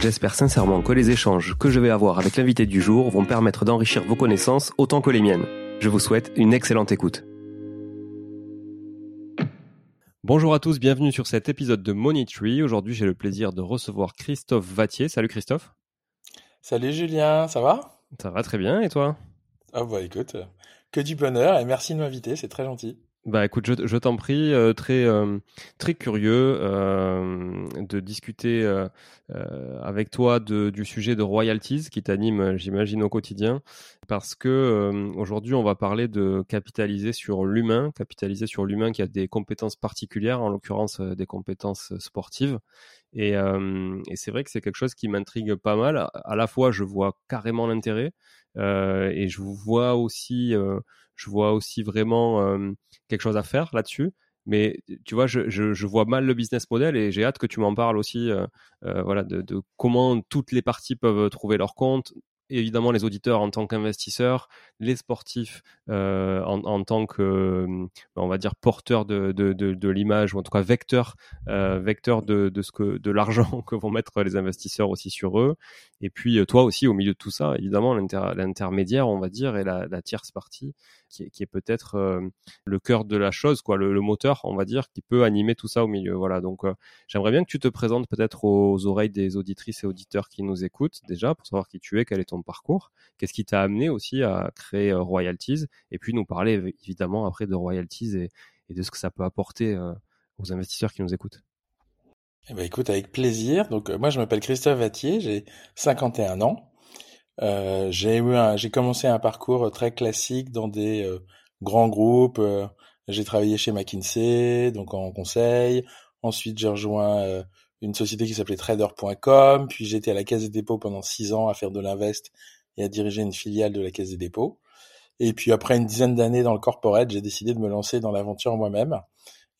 J'espère sincèrement que les échanges que je vais avoir avec l'invité du jour vont permettre d'enrichir vos connaissances autant que les miennes. Je vous souhaite une excellente écoute. Bonjour à tous, bienvenue sur cet épisode de Money Tree. Aujourd'hui, j'ai le plaisir de recevoir Christophe Vattier. Salut Christophe. Salut Julien, ça va? Ça va très bien et toi? Ah bah écoute, que du bonheur et merci de m'inviter, c'est très gentil. Bah écoute, je, je t'en prie, euh, très euh, très curieux euh, de discuter avec toi de, du sujet de royalties qui t'anime, j'imagine, au quotidien, parce que aujourd'hui on va parler de capitaliser sur l'humain, capitaliser sur l'humain qui a des compétences particulières, en l'occurrence des compétences sportives. Et, et c'est vrai que c'est quelque chose qui m'intrigue pas mal. À la fois, je vois carrément l'intérêt et je vois aussi je vois aussi vraiment quelque chose à faire là-dessus. Mais tu vois, je, je, vois mal le business model et j'ai hâte que tu m'en parles aussi, voilà, de, comment toutes les parties peuvent trouver leur compte, évidemment les auditeurs en tant qu'investisseurs, les sportifs en, en, tant que, euh, on va dire, porteurs de, de, de, l'image, ou en tout cas de, de, ce que, de l'argent que vont mettre les investisseurs aussi sur eux. Et puis toi aussi, au milieu de tout ça, évidemment, l'intermédiaire, on va dire, et la, la tierce partie, qui est, peut-être euh, le cœur de la chose, quoi, le, moteur, on va dire, qui peut animer tout ça au milieu. Voilà, donc euh, j'aimerais bien que tu te présentes peut-être aux oreilles des auditrices et auditeurs qui nous écoutent déjà, pour savoir qui tu es, quel est ton parcours, qu'est-ce qui t'a amené aussi à créer euh, Royalties, et puis nous parler évidemment après de Royalties et, de ce que ça peut apporter aux investisseurs qui nous écoutent. Eh ben écoute, avec plaisir. Donc moi je m'appelle Christophe Vattier, j'ai 51 ans. Euh, j'ai commencé un parcours très classique dans des euh, grands groupes. j'ai travaillé chez McKinsey, donc en conseil. Ensuite, j'ai rejoint une société qui s'appelait Trader.com, puis j'étais à la Caisse des dépôts pendant six ans à faire de l'invest et à diriger une filiale de la Caisse des dépôts. Et puis après une dizaine d'années dans le corporate, j'ai décidé de me lancer dans l'aventure moi-même.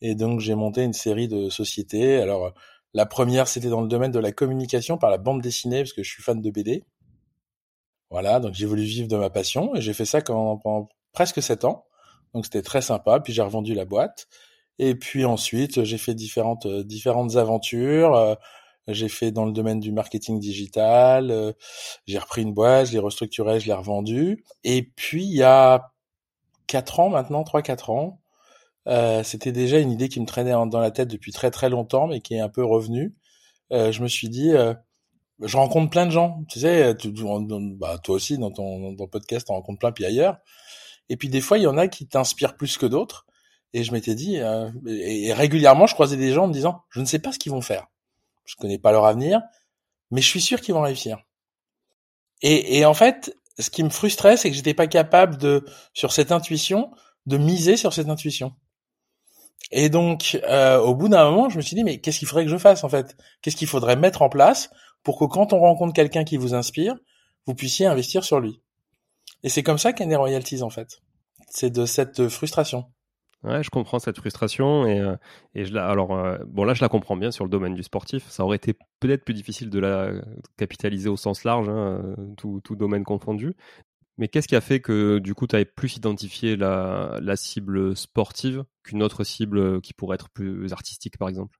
Et donc j'ai monté une série de sociétés. Alors la première, c'était dans le domaine de la communication par la bande dessinée, parce que je suis fan de BD. Voilà, donc j'ai voulu vivre de ma passion et j'ai fait ça pendant, presque sept ans. Donc c'était très sympa. Puis j'ai revendu la boîte. Et puis ensuite, j'ai fait différentes différentes aventures. Euh, j'ai fait dans le domaine du marketing digital. Euh, j'ai repris une boîte, je l'ai restructurée, je l'ai revendue. Et puis il y a quatre ans maintenant, trois quatre ans, euh, c'était déjà une idée qui me traînait dans la tête depuis très très longtemps, mais qui est un peu revenue. Euh, je me suis dit, euh, je rencontre plein de gens, tu sais, bah, toi aussi dans ton, podcast, tu rencontres plein, puis ailleurs. Et puis des fois, il y en a qui t'inspirent plus que d'autres. Et je m'étais dit, et, régulièrement, je croisais des gens en me disant, je ne sais pas ce qu'ils vont faire, je connais pas leur avenir, mais je suis sûr qu'ils vont réussir. Et, et en fait, ce qui me frustrait, c'est que j'étais pas capable de, sur cette intuition, de miser sur cette intuition. Et donc, euh, au bout d'un moment, je me suis dit, mais qu'est-ce qu'il faudrait que je fasse en fait? Qu'est-ce qu'il faudrait mettre en place pour que quand on rencontre quelqu'un qui vous inspire, vous puissiez investir sur lui Et c'est comme ça qu'est né Royalties en fait. C'est de cette frustration. Ouais, je comprends cette frustration et, euh, je la, alors euh, bon là je la comprends bien sur le domaine du sportif. Ça aurait été peut-être plus difficile de la capitaliser au sens large, hein, tout, tout domaine confondu. Mais qu'est-ce qui a fait que du coup tu avais plus identifié la cible sportive qu'une autre cible qui pourrait être plus artistique par exemple?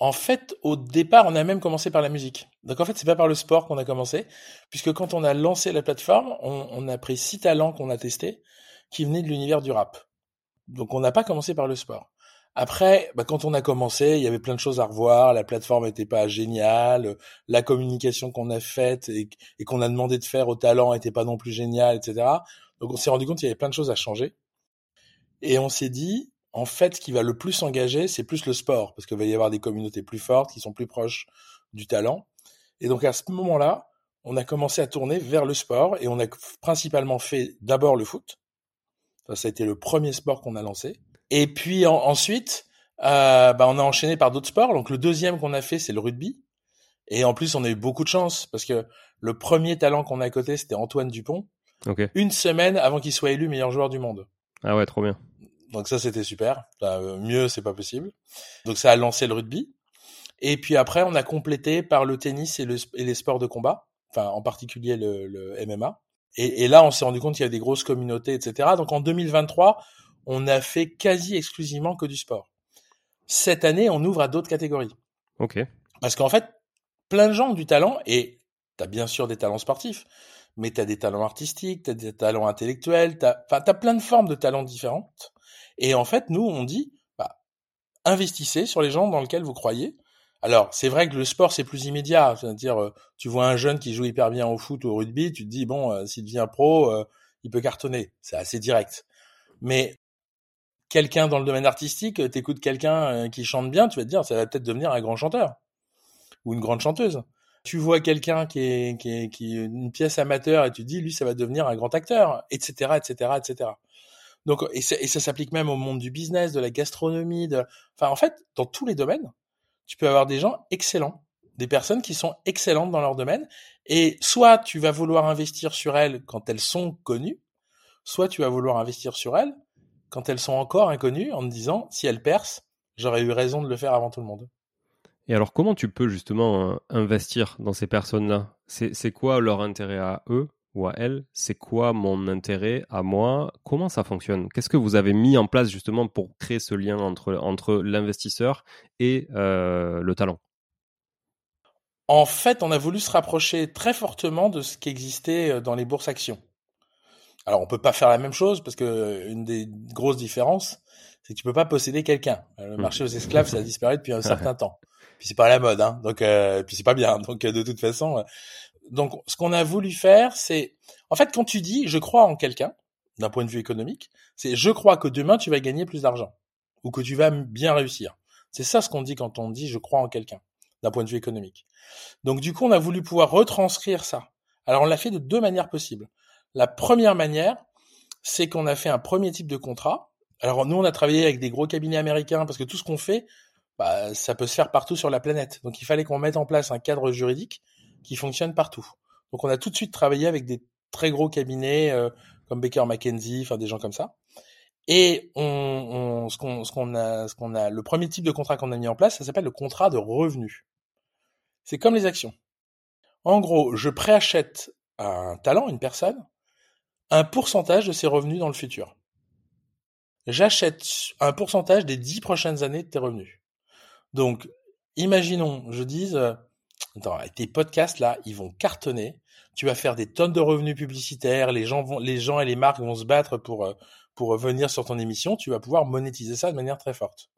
En fait, au départ, on a même commencé par la musique. Donc en fait, c'est pas par le sport qu'on a commencé, puisque quand on a lancé la plateforme, on, a pris six talents qu'on a testés, qui venaient de l'univers du rap. Donc on n'a pas commencé par le sport. Après, bah, quand on a commencé, il y avait plein de choses à revoir. La plateforme n'était pas géniale, la communication qu'on a faite et, qu'on a demandé de faire au talent n'était pas non plus géniale, etc. Donc on s'est rendu compte qu'il y avait plein de choses à changer. Et on s'est dit, en fait, ce qui va le plus s'engager, c'est plus le sport, parce qu'il va y avoir des communautés plus fortes qui sont plus proches du talent. Et donc à ce moment-là, on a commencé à tourner vers le sport et on a principalement fait d'abord le foot. Ça, ça a été le premier sport qu'on a lancé. Et puis ensuite, euh, bah, on a enchaîné par d'autres sports. Donc le deuxième qu'on a fait, c'est le rugby. Et en plus, on a eu beaucoup de chance parce que le premier talent qu'on a à côté, c'était Antoine Dupont. Une semaine avant qu'il soit élu meilleur joueur du monde. Ah ouais, trop bien. Donc ça, c'était super. Euh, mieux, c'est pas possible. Donc ça a lancé le rugby. Et puis après, on a complété par le tennis et, les sports de combat, enfin en particulier le, MMA. Et, et, là, on s'est rendu compte qu'il y a des grosses communautés, etc. Donc en 2023, on a fait quasi exclusivement que du sport. Cette année, on ouvre à d'autres catégories. Ok. Parce qu'en fait, plein de gens ont du talent et t'as bien sûr des talents sportifs, mais t'as des talents artistiques, t'as des talents intellectuels, t'as, t'as plein de formes de talents différentes. Et en fait, nous, on dit, bah, investissez sur les gens dans lesquels vous croyez. Alors, c'est vrai que le sport, c'est plus immédiat. C'est-à-dire, euh, tu vois un jeune qui joue hyper bien au foot ou au rugby, tu te dis, bon, euh, s'il devient pro, euh, il peut cartonner. C'est assez direct. Mais quelqu'un dans le domaine artistique, t'écoutes quelqu'un qui chante bien, tu vas te dire ça va peut-être devenir un grand chanteur ou une grande chanteuse. Tu vois quelqu'un qui est, qui est, qui est une pièce amateur et tu te dis lui ça va devenir un grand acteur, etc., etc., etc. Donc et, ça s'applique même au monde du business, de la gastronomie, de, enfin en fait dans tous les domaines, tu peux avoir des gens excellents, des personnes qui sont excellentes dans leur domaine et soit tu vas vouloir investir sur elles quand elles sont connues, soit tu vas vouloir investir sur elles quand elles sont encore inconnues en te disant si elles percent, j'aurais eu raison de le faire avant tout le monde. Et alors comment tu peux justement euh, investir dans ces personnes-là? C'est quoi leur intérêt à eux? Ou à elles C'est quoi mon intérêt à moi? Comment ça fonctionne? Qu'est-ce que vous avez mis en place justement pour créer ce lien entre, entre l'investisseur et euh, le talent? En fait, on a voulu se rapprocher très fortement de ce qui existait euh, dans les bourses actions. Alors on peut pas faire la même chose parce que une des grosses différences, c'est que tu peux pas posséder quelqu'un. Le hmm. marché aux esclaves, ça a disparu depuis un certain temps. Puis c'est pas la mode, hein. Donc euh, puis c'est pas bien. Donc de toute façon, euh, donc ce qu'on a voulu faire, c'est en fait quand tu dis je crois en quelqu'un d'un point de vue économique, c'est je crois que demain tu vas gagner plus d'argent ou que tu vas bien réussir. C'est ça ce qu'on dit quand on dit je crois en quelqu'un d'un point de vue économique. Donc du coup, on a voulu pouvoir retranscrire ça. Alors on l'a fait de deux manières possibles. La première manière, c'est qu'on a fait un premier type de contrat. Alors nous, on a travaillé avec des gros cabinets américains parce que tout ce qu'on fait, bah, ça peut se faire partout sur la planète. Donc il fallait qu'on mette en place un cadre juridique qui fonctionne partout. Donc on a tout de suite travaillé avec des très gros cabinets euh, comme Baker McKenzie, enfin des gens comme ça. Et on, on ce qu'on a ce qu'on a le premier type de contrat qu'on a mis en place, ça s'appelle le contrat de revenu. C'est comme les actions. En gros, je préachète un talent, une personne, un pourcentage de ses revenus dans le futur. J'achète un pourcentage des dix prochaines années de tes revenus. Donc, imaginons, je dise, attends, tes podcasts là, ils vont cartonner. Tu vas faire des tonnes de revenus publicitaires. Les gens vont, les gens et les marques vont se battre pour euh, pour venir sur ton émission. Tu vas pouvoir monétiser ça de manière très forte.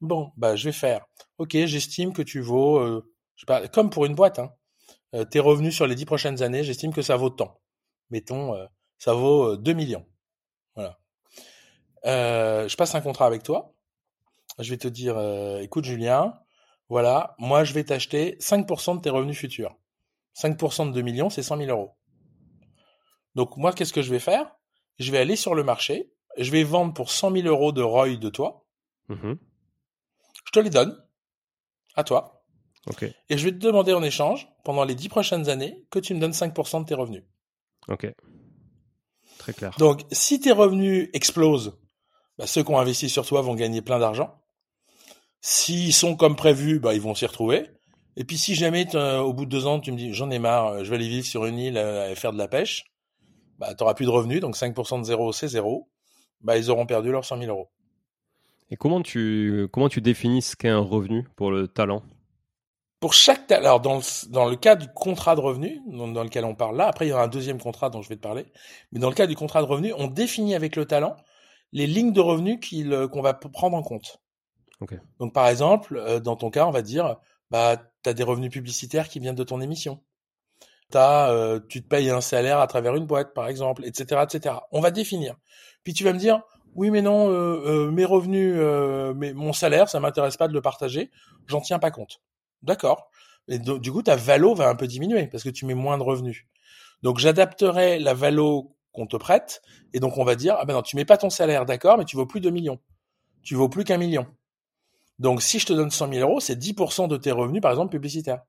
Bon, bah je vais faire. Ok, j'estime que tu vaux, euh, je sais comme pour une boîte, hein, euh, tes revenus sur les dix prochaines années, j'estime que ça vaut tant. Mettons, euh, ça vaut 2 millions. Voilà. je passe un contrat avec toi. Je vais te dire, écoute Julien, voilà, moi je vais t'acheter 5% de tes revenus futurs. 5% de 2 millions, c'est 100 000 euros. Donc moi, qu'est-ce que je vais faire? Je vais aller sur le marché, je vais vendre pour 100 000 euros de ROI de toi. Mmh je te les donne à toi. Et je vais te demander en échange, pendant les 10 prochaines années, que tu me donnes 5% de tes revenus. Ok. Très clair. Donc, si tes revenus explosent, bah, ceux qui ont investi sur toi vont gagner plein d'argent. S'ils sont comme prévu, bah, ils vont s'y retrouver. Et puis si jamais au bout de deux ans tu me dis j'en ai marre, je vais aller vivre sur une île et faire de la pêche, bah t'auras plus de revenus, donc 5% de zéro c'est zéro, bah ils auront perdu leurs 100 000 euros. Et comment tu comment tu définis ce qu'est un revenu pour le talent? Pour chaque alors dans le, dans le cas du contrat de revenu dans, dans, lequel on parle là, après il y aura un deuxième contrat dont je vais te parler, mais dans le cas du contrat de revenu, on définit avec le talent les lignes de revenus qu'on va prendre en compte. Donc par exemple, euh, dans ton cas, on va dire, bah, tu as des revenus publicitaires qui viennent de ton émission. As, euh, tu te payes un salaire à travers une boîte, par exemple, etc., etc. On va définir. Puis tu vas me dire, oui, mais non, euh, mes revenus, mais mon salaire, ça m'intéresse pas de le partager, j'en tiens pas compte. D'accord. Et du coup, ta valo va un peu diminuer parce que tu mets moins de revenus. Donc, j'adapterai la valo qu'on te prête, et donc on va dire, ah ben non, tu mets pas ton salaire, d'accord, mais tu vaux plus de millions. Tu vaux plus qu'un million. Donc, si je te donne 100 000 euros, c'est 10% de tes revenus, par exemple, publicitaires.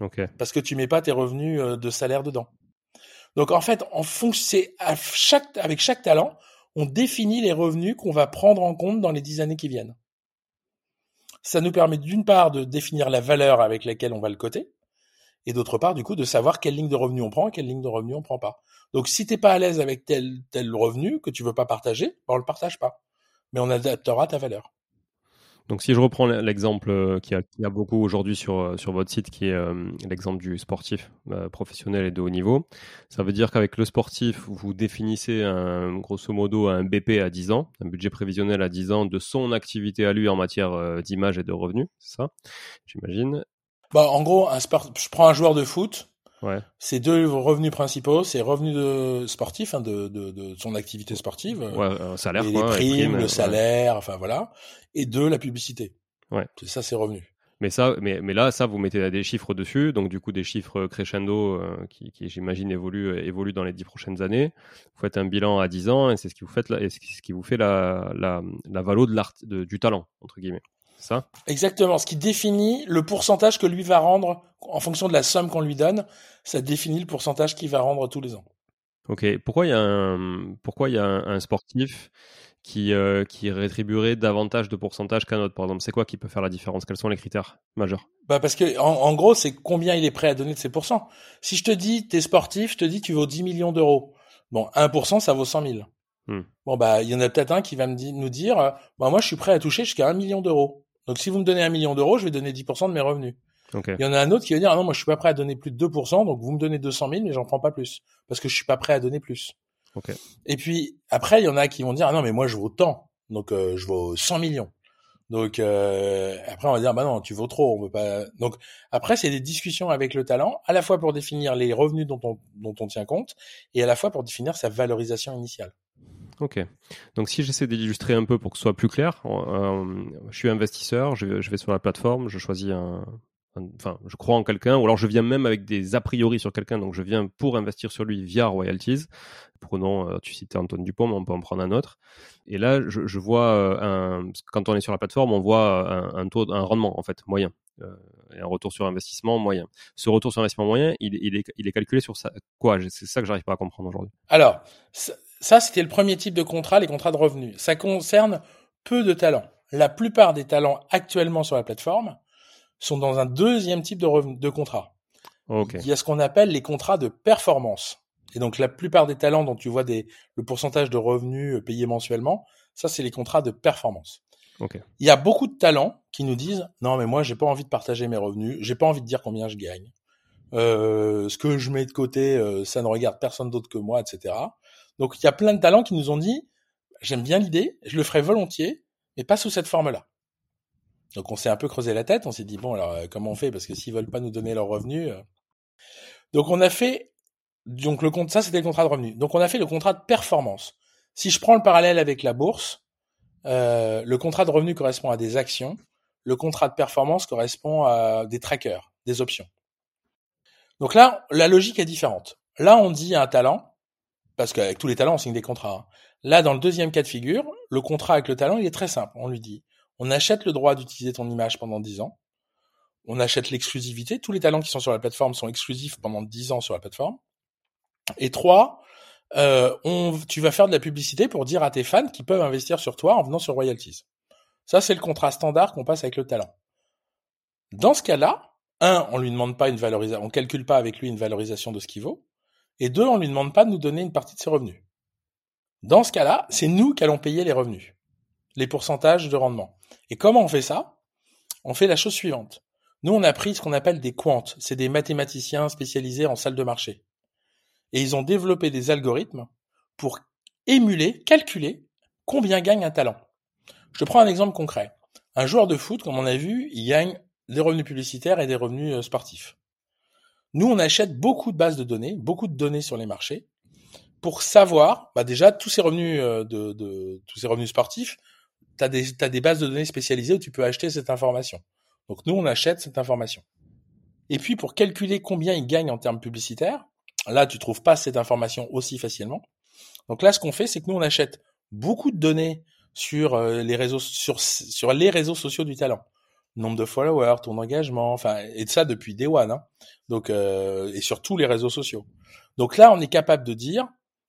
Ok. Parce que tu mets pas tes revenus euh, de salaire dedans. Donc, en fait, en fonction, à chaque, avec chaque talent, on définit les revenus qu'on va prendre en compte dans les 10 années qui viennent. Ça nous permet d'une part de définir la valeur avec laquelle on va le coter, et d'autre part, du coup, de savoir quelle ligne de revenu on prend et quelle ligne de revenu on prend pas. Donc, si t'es pas à l'aise avec tel, tel revenu que tu veux pas partager, ben, on le partage pas. Mais on adaptera ta valeur. Donc si je reprends l'exemple euh, qui a, a, beaucoup aujourd'hui sur, euh, sur votre site, qui est euh, l'exemple du sportif professionnel et de haut niveau, ça veut dire qu'avec le sportif, vous définissez un, grosso modo un BP à 10 ans, un budget prévisionnel à 10 ans de son activité à lui en matière d'image et de revenus, c'est ça, j'imagine. Bah, en gros, un sport, je prends un joueur de foot, Ouais. Ces deux revenus principaux, c'est revenus de sportif, hein, de, de, de, son activité sportive, ouais, salaire, les primes, le salaire, enfin voilà, et deux la publicité. Ouais. C'est ça, c'est revenus. Mais ça, mais, mais là, ça, vous mettez des chiffres dessus, donc du coup des chiffres crescendo euh, qui, qui j'imagine évoluent, évoluent dans les dix prochaines années. Vous faites un bilan à 10 ans et c'est ce qui vous fait, et ce qui vous fait la, la, la valo de l'art, du talent entre guillemets ça? Exactement. Ce qui définit le pourcentage que lui va rendre en fonction de la somme qu'on lui donne, ça définit le pourcentage qu'il va rendre tous les ans. Ok. Pourquoi il y a un, pourquoi il y a un, sportif qui, euh, qui rétribuerait davantage de pourcentage qu'un autre, par exemple? C'est quoi qui peut faire la différence? Quels sont les critères majeurs? Bah parce que en, gros, c'est combien il est prêt à donner de ses pourcents. Si je te dis, t'es sportif, je te dis, tu vaux 10 millions d'euros. Bon, 1%, ça vaut 100 000. Hmm. Bon, bah, il y en a peut-être un qui va me nous dire, bah, moi, je suis prêt à toucher jusqu'à 1 million d'euros. Donc si vous me donnez un million d'euros, je vais donner 10% de mes revenus. Il y en a un autre qui va dire ah non moi je suis pas prêt à donner plus de 2%, donc vous me donnez 200 000 mais j'en prends pas plus parce que je suis pas prêt à donner plus. Et puis après il y en a qui vont dire ah non mais moi je vaux tant, donc euh, je vaux 100 millions. Donc euh, après on va dire bah non tu vaux trop, on veut pas. Donc après c'est des discussions avec le talent à la fois pour définir les revenus dont on dont on tient compte et à la fois pour définir sa valorisation initiale. Ok. Donc si j'essaie d'illustrer un peu pour que ce soit plus clair, euh, je suis investisseur, je, vais sur la plateforme, je choisis un, enfin, je crois en quelqu'un, ou alors je viens même avec des a priori sur quelqu'un, donc je viens pour investir sur lui via royalties. Prenons, euh, tu citais Antoine Dupont, mais on peut en prendre un autre. Et là, je, je vois euh, un, quand on est sur la plateforme, on voit un, un taux, un rendement en fait moyen, euh, et un retour sur investissement moyen. Ce retour sur investissement moyen, il, est, il est calculé sur ça, quoi? C'est ça que j'arrive pas à comprendre aujourd'hui. Alors, c'était le premier type de contrat, les contrats de revenus. Ça concerne peu de talents. La plupart des talents actuellement sur la plateforme sont dans un deuxième type de, de contrat. Okay. Il y a ce qu'on appelle les contrats de performance. Et donc la plupart des talents dont tu vois des, le pourcentage de revenus payés mensuellement, ça c'est les contrats de performance. Okay. Il y a beaucoup de talents qui nous disent non mais moi j'ai pas envie de partager mes revenus, j'ai pas envie de dire combien je gagne, euh, ce que je mets de côté euh, ça ne regarde personne d'autre que moi, etc. Donc il y a plein de talents qui nous ont dit j'aime bien l'idée, je le ferai volontiers, mais pas sous cette forme-là. Donc on s'est un peu creusé la tête, on s'est dit bon alors euh, comment on fait? Parce que s'ils veulent pas nous donner leurs revenus. Euh. Donc on a fait donc le compte ça c'était le contrat de revenus. Donc on a fait le contrat de performance. Si je prends le parallèle avec la bourse, euh, le contrat de revenus correspond à des actions, le contrat de performance correspond à des trackers, des options. Donc là la logique est différente. Là on dit à un talent parce qu'avec tous les talents on signe des contrats. Hein. Là dans le deuxième cas de figure, le contrat avec le talent il est très simple. On lui dit on achète le droit d'utiliser ton image pendant 10 ans. On achète l'exclusivité. Tous les talents qui sont sur la plateforme sont exclusifs pendant 10 ans sur la plateforme. Et trois, euh, on, tu vas faire de la publicité pour dire à tes fans qu'ils peuvent investir sur toi en venant sur royalties. Ça, c'est le contrat standard qu'on passe avec le talent. Dans ce cas-là, un, on lui demande pas une valorisation, on calcule pas avec lui une valorisation de ce qu'il vaut. Et deux, on lui demande pas de nous donner une partie de ses revenus. Dans ce cas-là, c'est nous qui allons payer les revenus, les pourcentages de rendement. Et comment on fait ça? On fait la chose suivante. Nous, on a pris ce qu'on appelle des quants. C'est des mathématiciens spécialisés en salle de marché. Et ils ont développé des algorithmes pour émuler, calculer combien gagne un talent. Je prends un exemple concret. Un joueur de foot, comme on a vu, il gagne des revenus publicitaires et des revenus euh, sportifs. Nous, on achète beaucoup de bases de données, beaucoup de données sur les marchés, pour savoir, bah déjà, tous ces revenus euh, de, tous ces revenus sportifs, tu as des, bases de données spécialisées où tu peux acheter cette information. Donc nous, on achète cette information. Et puis pour calculer combien il gagne en termes publicitaires, là, tu trouves pas cette information aussi facilement. Donc là, ce qu'on fait, c'est que nous, on achète beaucoup de données sur euh, les réseaux sur les réseaux sociaux du talent nombre de followers ton engagement enfin et de ça depuis Day One hein. donc euh, et sur tous les réseaux sociaux donc là on est capable de dire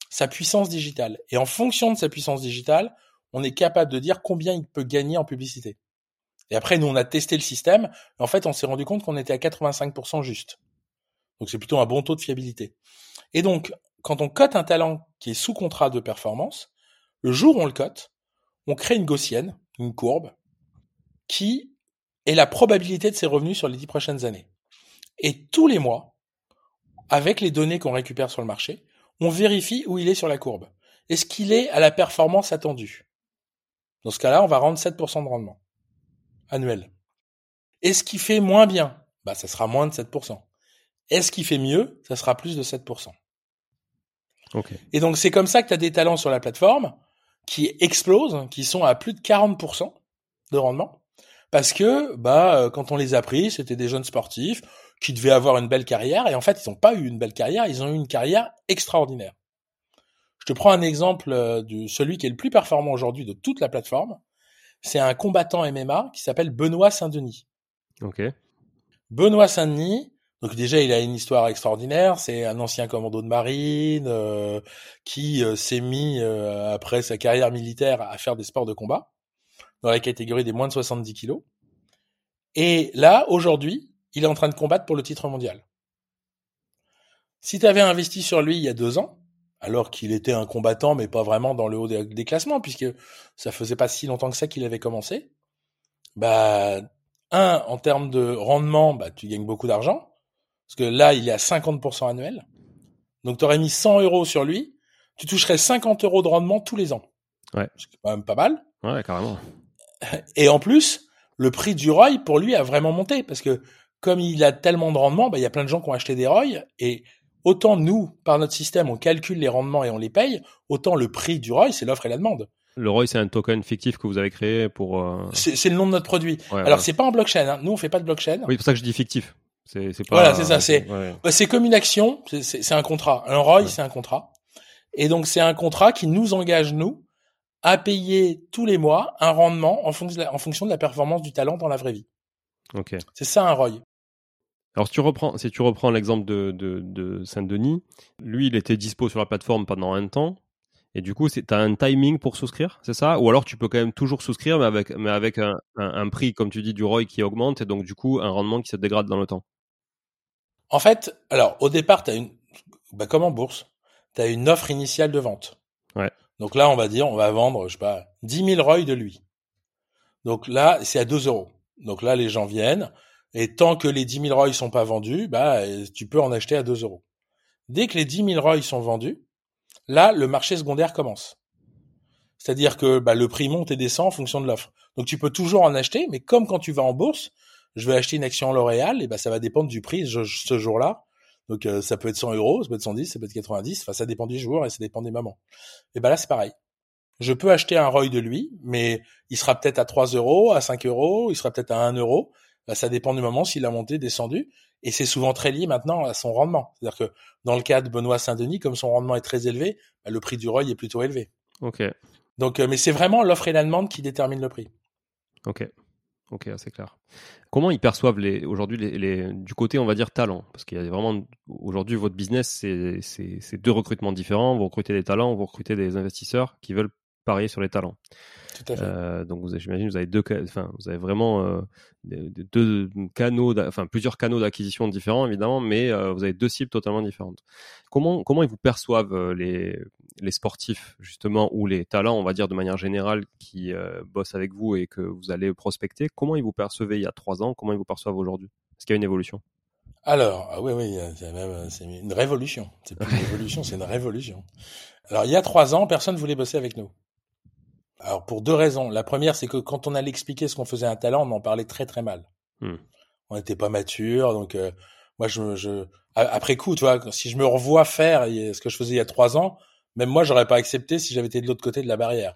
sa puissance digitale et en fonction de sa puissance digitale on est capable de dire combien il peut gagner en publicité. Et après, nous, on a testé le système. Et en fait, on s'est rendu compte qu'on était à 85% juste. Donc, c'est plutôt un bon taux de fiabilité. Et donc, quand on cote un talent qui est sous contrat de performance, le jour où on le cote, on crée une gaussienne, une courbe, qui est la probabilité de ses revenus sur les dix prochaines années. Et tous les mois, avec les données qu'on récupère sur le marché, on vérifie où il est sur la courbe. Est-ce qu'il est à la performance attendue? Dans ce cas-là, on va rendre 7% de rendement annuel. Est-ce qu'il fait moins bien? Bah, ça sera moins de 7%. Est-ce qu'il fait mieux? Ça sera plus de 7%. Okay. Et donc, c'est comme ça que tu as des talents sur la plateforme qui explosent, qui sont à plus de 40% de rendement. Parce que, bah, euh, quand on les a pris, c'était des jeunes sportifs qui devaient avoir une belle carrière. Et en fait, ils n'ont pas eu une belle carrière, ils ont eu une carrière extraordinaire. Je te prends un exemple euh, de celui qui est le plus performant aujourd'hui de toute la plateforme. C'est un combattant MMA qui s'appelle Benoît Saint-Denis. Ok. Benoît Saint-Denis, donc déjà il a une histoire extraordinaire. C'est un ancien commando de marine euh, qui euh, s'est mis après sa carrière militaire à faire des sports de combat dans la catégorie des moins de 70 kilos. Et là, aujourd'hui, il est en train de combattre pour le titre mondial. Si tu avais investi sur lui il y a deux ans, alors qu'il était un combattant, mais pas vraiment dans le haut des, classements, puisque ça faisait pas si longtemps que ça qu'il avait commencé. Bah, un, en termes de rendement, bah, tu gagnes beaucoup d'argent, parce que là, il est à 50% annuel. Donc, tu aurais mis 100 euros sur lui, tu toucherais 50 euros de rendement tous les ans. Ouais. C'est quand même pas mal. Ouais, carrément. Et en plus, le prix du ROI, pour lui, a vraiment monté, parce que comme il a tellement de rendement, bah, il y a plein de gens qui ont acheté des ROI, et autant nous, par notre système, on calcule les rendements et on les paye, autant le prix du ROI, c'est l'offre et la demande. Le ROI, c'est un token fictif que vous avez créé pour. Euh... C'est le nom de notre produit. Ouais, Alors ouais. c'est pas en blockchain. Hein. Nous on fait pas de blockchain. Oui, c'est pour ça que je dis fictif. C'est pas. Voilà, c'est ça, c'est- ouais. Bah, comme une action. c'est- un contrat. Un ROI Ouais. c'est un contrat. Et donc c'est un contrat qui nous engage nous à payer tous les mois un rendement en fonction de la, en fonction de la performance du talent dans la vraie vie. Ok. C'est ça un ROI. Alors si tu reprends, si tu reprends l'exemple de, de, de Saint-Denis, lui, il était dispo sur la plateforme pendant un temps. Et du coup, tu as un timing pour souscrire, c'est ça? Ou alors tu peux quand même toujours souscrire, mais avec, mais avec un, un, un prix, comme tu dis, du ROI qui augmente, et donc du coup, un rendement qui se dégrade dans le temps. En fait, alors au départ, tu as une, bah, comme en bourse, tu as une offre initiale de vente. Ouais. Donc là, on va dire, on va vendre, je sais pas, 10 000 ROI de lui. Donc là, c'est à 2 euros. Donc là, les gens viennent, et tant que les 10 000 ROI sont pas vendus, bah, tu peux en acheter à 2 euros. Dès que les 10 000 ROI sont vendus, là, le marché secondaire commence. C'est-à-dire que bah, le prix monte et descend en fonction de l'offre. Donc tu peux toujours en acheter, mais comme quand tu vas en bourse, je vais acheter une action L'Oréal, et ben ça va dépendre du prix ce jour-là. Donc euh, ça peut être 100 euros, ça peut être 110, ça peut être 90. Enfin, ça dépend du jour et ça dépend des moments. Et ben là, c'est pareil. Je peux acheter un ROI de lui, mais il sera peut-être à 3 euros, à 5 euros, il sera peut-être à 1 euro. Ben, ça dépend du moment s'il a monté, descendu. Et c'est souvent très lié maintenant à son rendement. C'est-à-dire que dans le cas de Benoît Saint-Denis, comme son rendement est très élevé, ben, le prix du ROI est plutôt élevé. Ok, Donc, euh, mais c'est vraiment l'offre et la demande qui déterminent le prix. ok, ok, c'est clair. Comment ils perçoivent les, aujourd'hui les, les, du côté, on va dire, talent? Parce qu'il y a vraiment, aujourd'hui, votre business, c'est, c'est, c'est deux recrutements différents. Vous recrutez des talents, vous recrutez des investisseurs qui veulent parier sur les talents. Tout à fait. Euh, donc j'imagine vous avez deux enfin vous avez vraiment euh, deux canaux enfin plusieurs canaux d'acquisition différents évidemment mais euh, vous avez deux cibles totalement différentes. Comment comment ils vous perçoivent les les sportifs justement ou les talents on va dire de manière générale qui bossent avec vous et que vous allez prospecter? Comment ils vous percevaient il y a trois ans? Comment ils vous perçoivent aujourd'hui? Est-ce qu'il y a une évolution? Alors, ah oui, oui, c'est même c'est une révolution. C'est plus une évolution, c'est une révolution. Alors, il y a trois ans, personne voulait bosser avec nous. Alors, pour deux raisons. La première, c'est que quand on allait expliquer ce qu'on faisait un talent, on en parlait très très mal. Hmm. On n'était pas mature, donc euh, moi, je, je, après coup, tu vois, si je me revois faire ce que je faisais il y a trois ans, même moi, j'aurais pas accepté si j'avais été de l'autre côté de la barrière.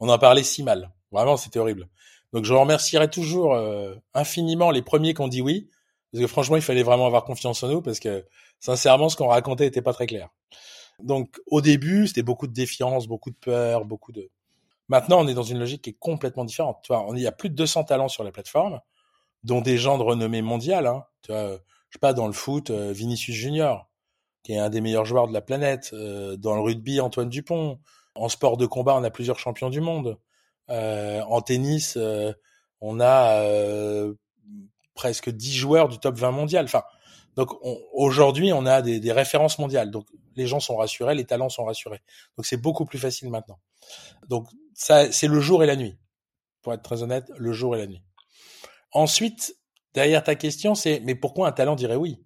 On en parlait si mal. Vraiment, c'était horrible. Donc, je remercierai toujours euh, infiniment les premiers qui ont dit oui, parce que franchement, il fallait vraiment avoir confiance en nous, parce que sincèrement, ce qu'on racontait était pas très clair. Donc, au début, c'était beaucoup de défiance, beaucoup de peur, beaucoup de. Maintenant, on est dans une logique qui est complètement différente. Tu vois, on il y a plus de 200 talents sur la plateforme, dont des gens de renommée mondiale. Hein. Tu vois, euh, je sais pas dans le foot, euh, Vinicius Junior, qui est un des meilleurs joueurs de la planète. Euh, dans le rugby, Antoine Dupont. En sport de combat, on a plusieurs champions du monde. Euh, en tennis, euh, on a euh, presque 10 joueurs du top 20 mondial. Enfin, donc on- aujourd'hui, on a des, des références mondiales. Donc les gens sont rassurés, les talents sont rassurés. Donc c'est beaucoup plus facile maintenant. Donc ça, c'est le jour et la nuit. Pour être très honnête, le jour et la nuit. Ensuite, derrière ta question, c'est mais pourquoi un talent dirait oui?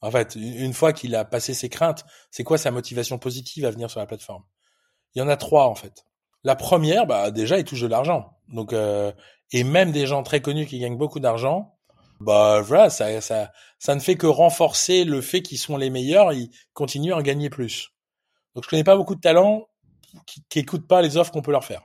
En fait, une fois qu'il a passé ses craintes, c'est quoi sa motivation positive à venir sur la plateforme? Il y en a trois en fait. La première, bah déjà, il touche de l'argent. Donc euh, et même des gens très connus qui gagnent beaucoup d'argent, bah voilà, ça, ça, ça ne fait que renforcer le fait qu'ils sont les meilleurs, ils continuent à en gagner plus. Donc je connais pas beaucoup de talents qui, qui écoutent pas les offres qu'on peut leur faire.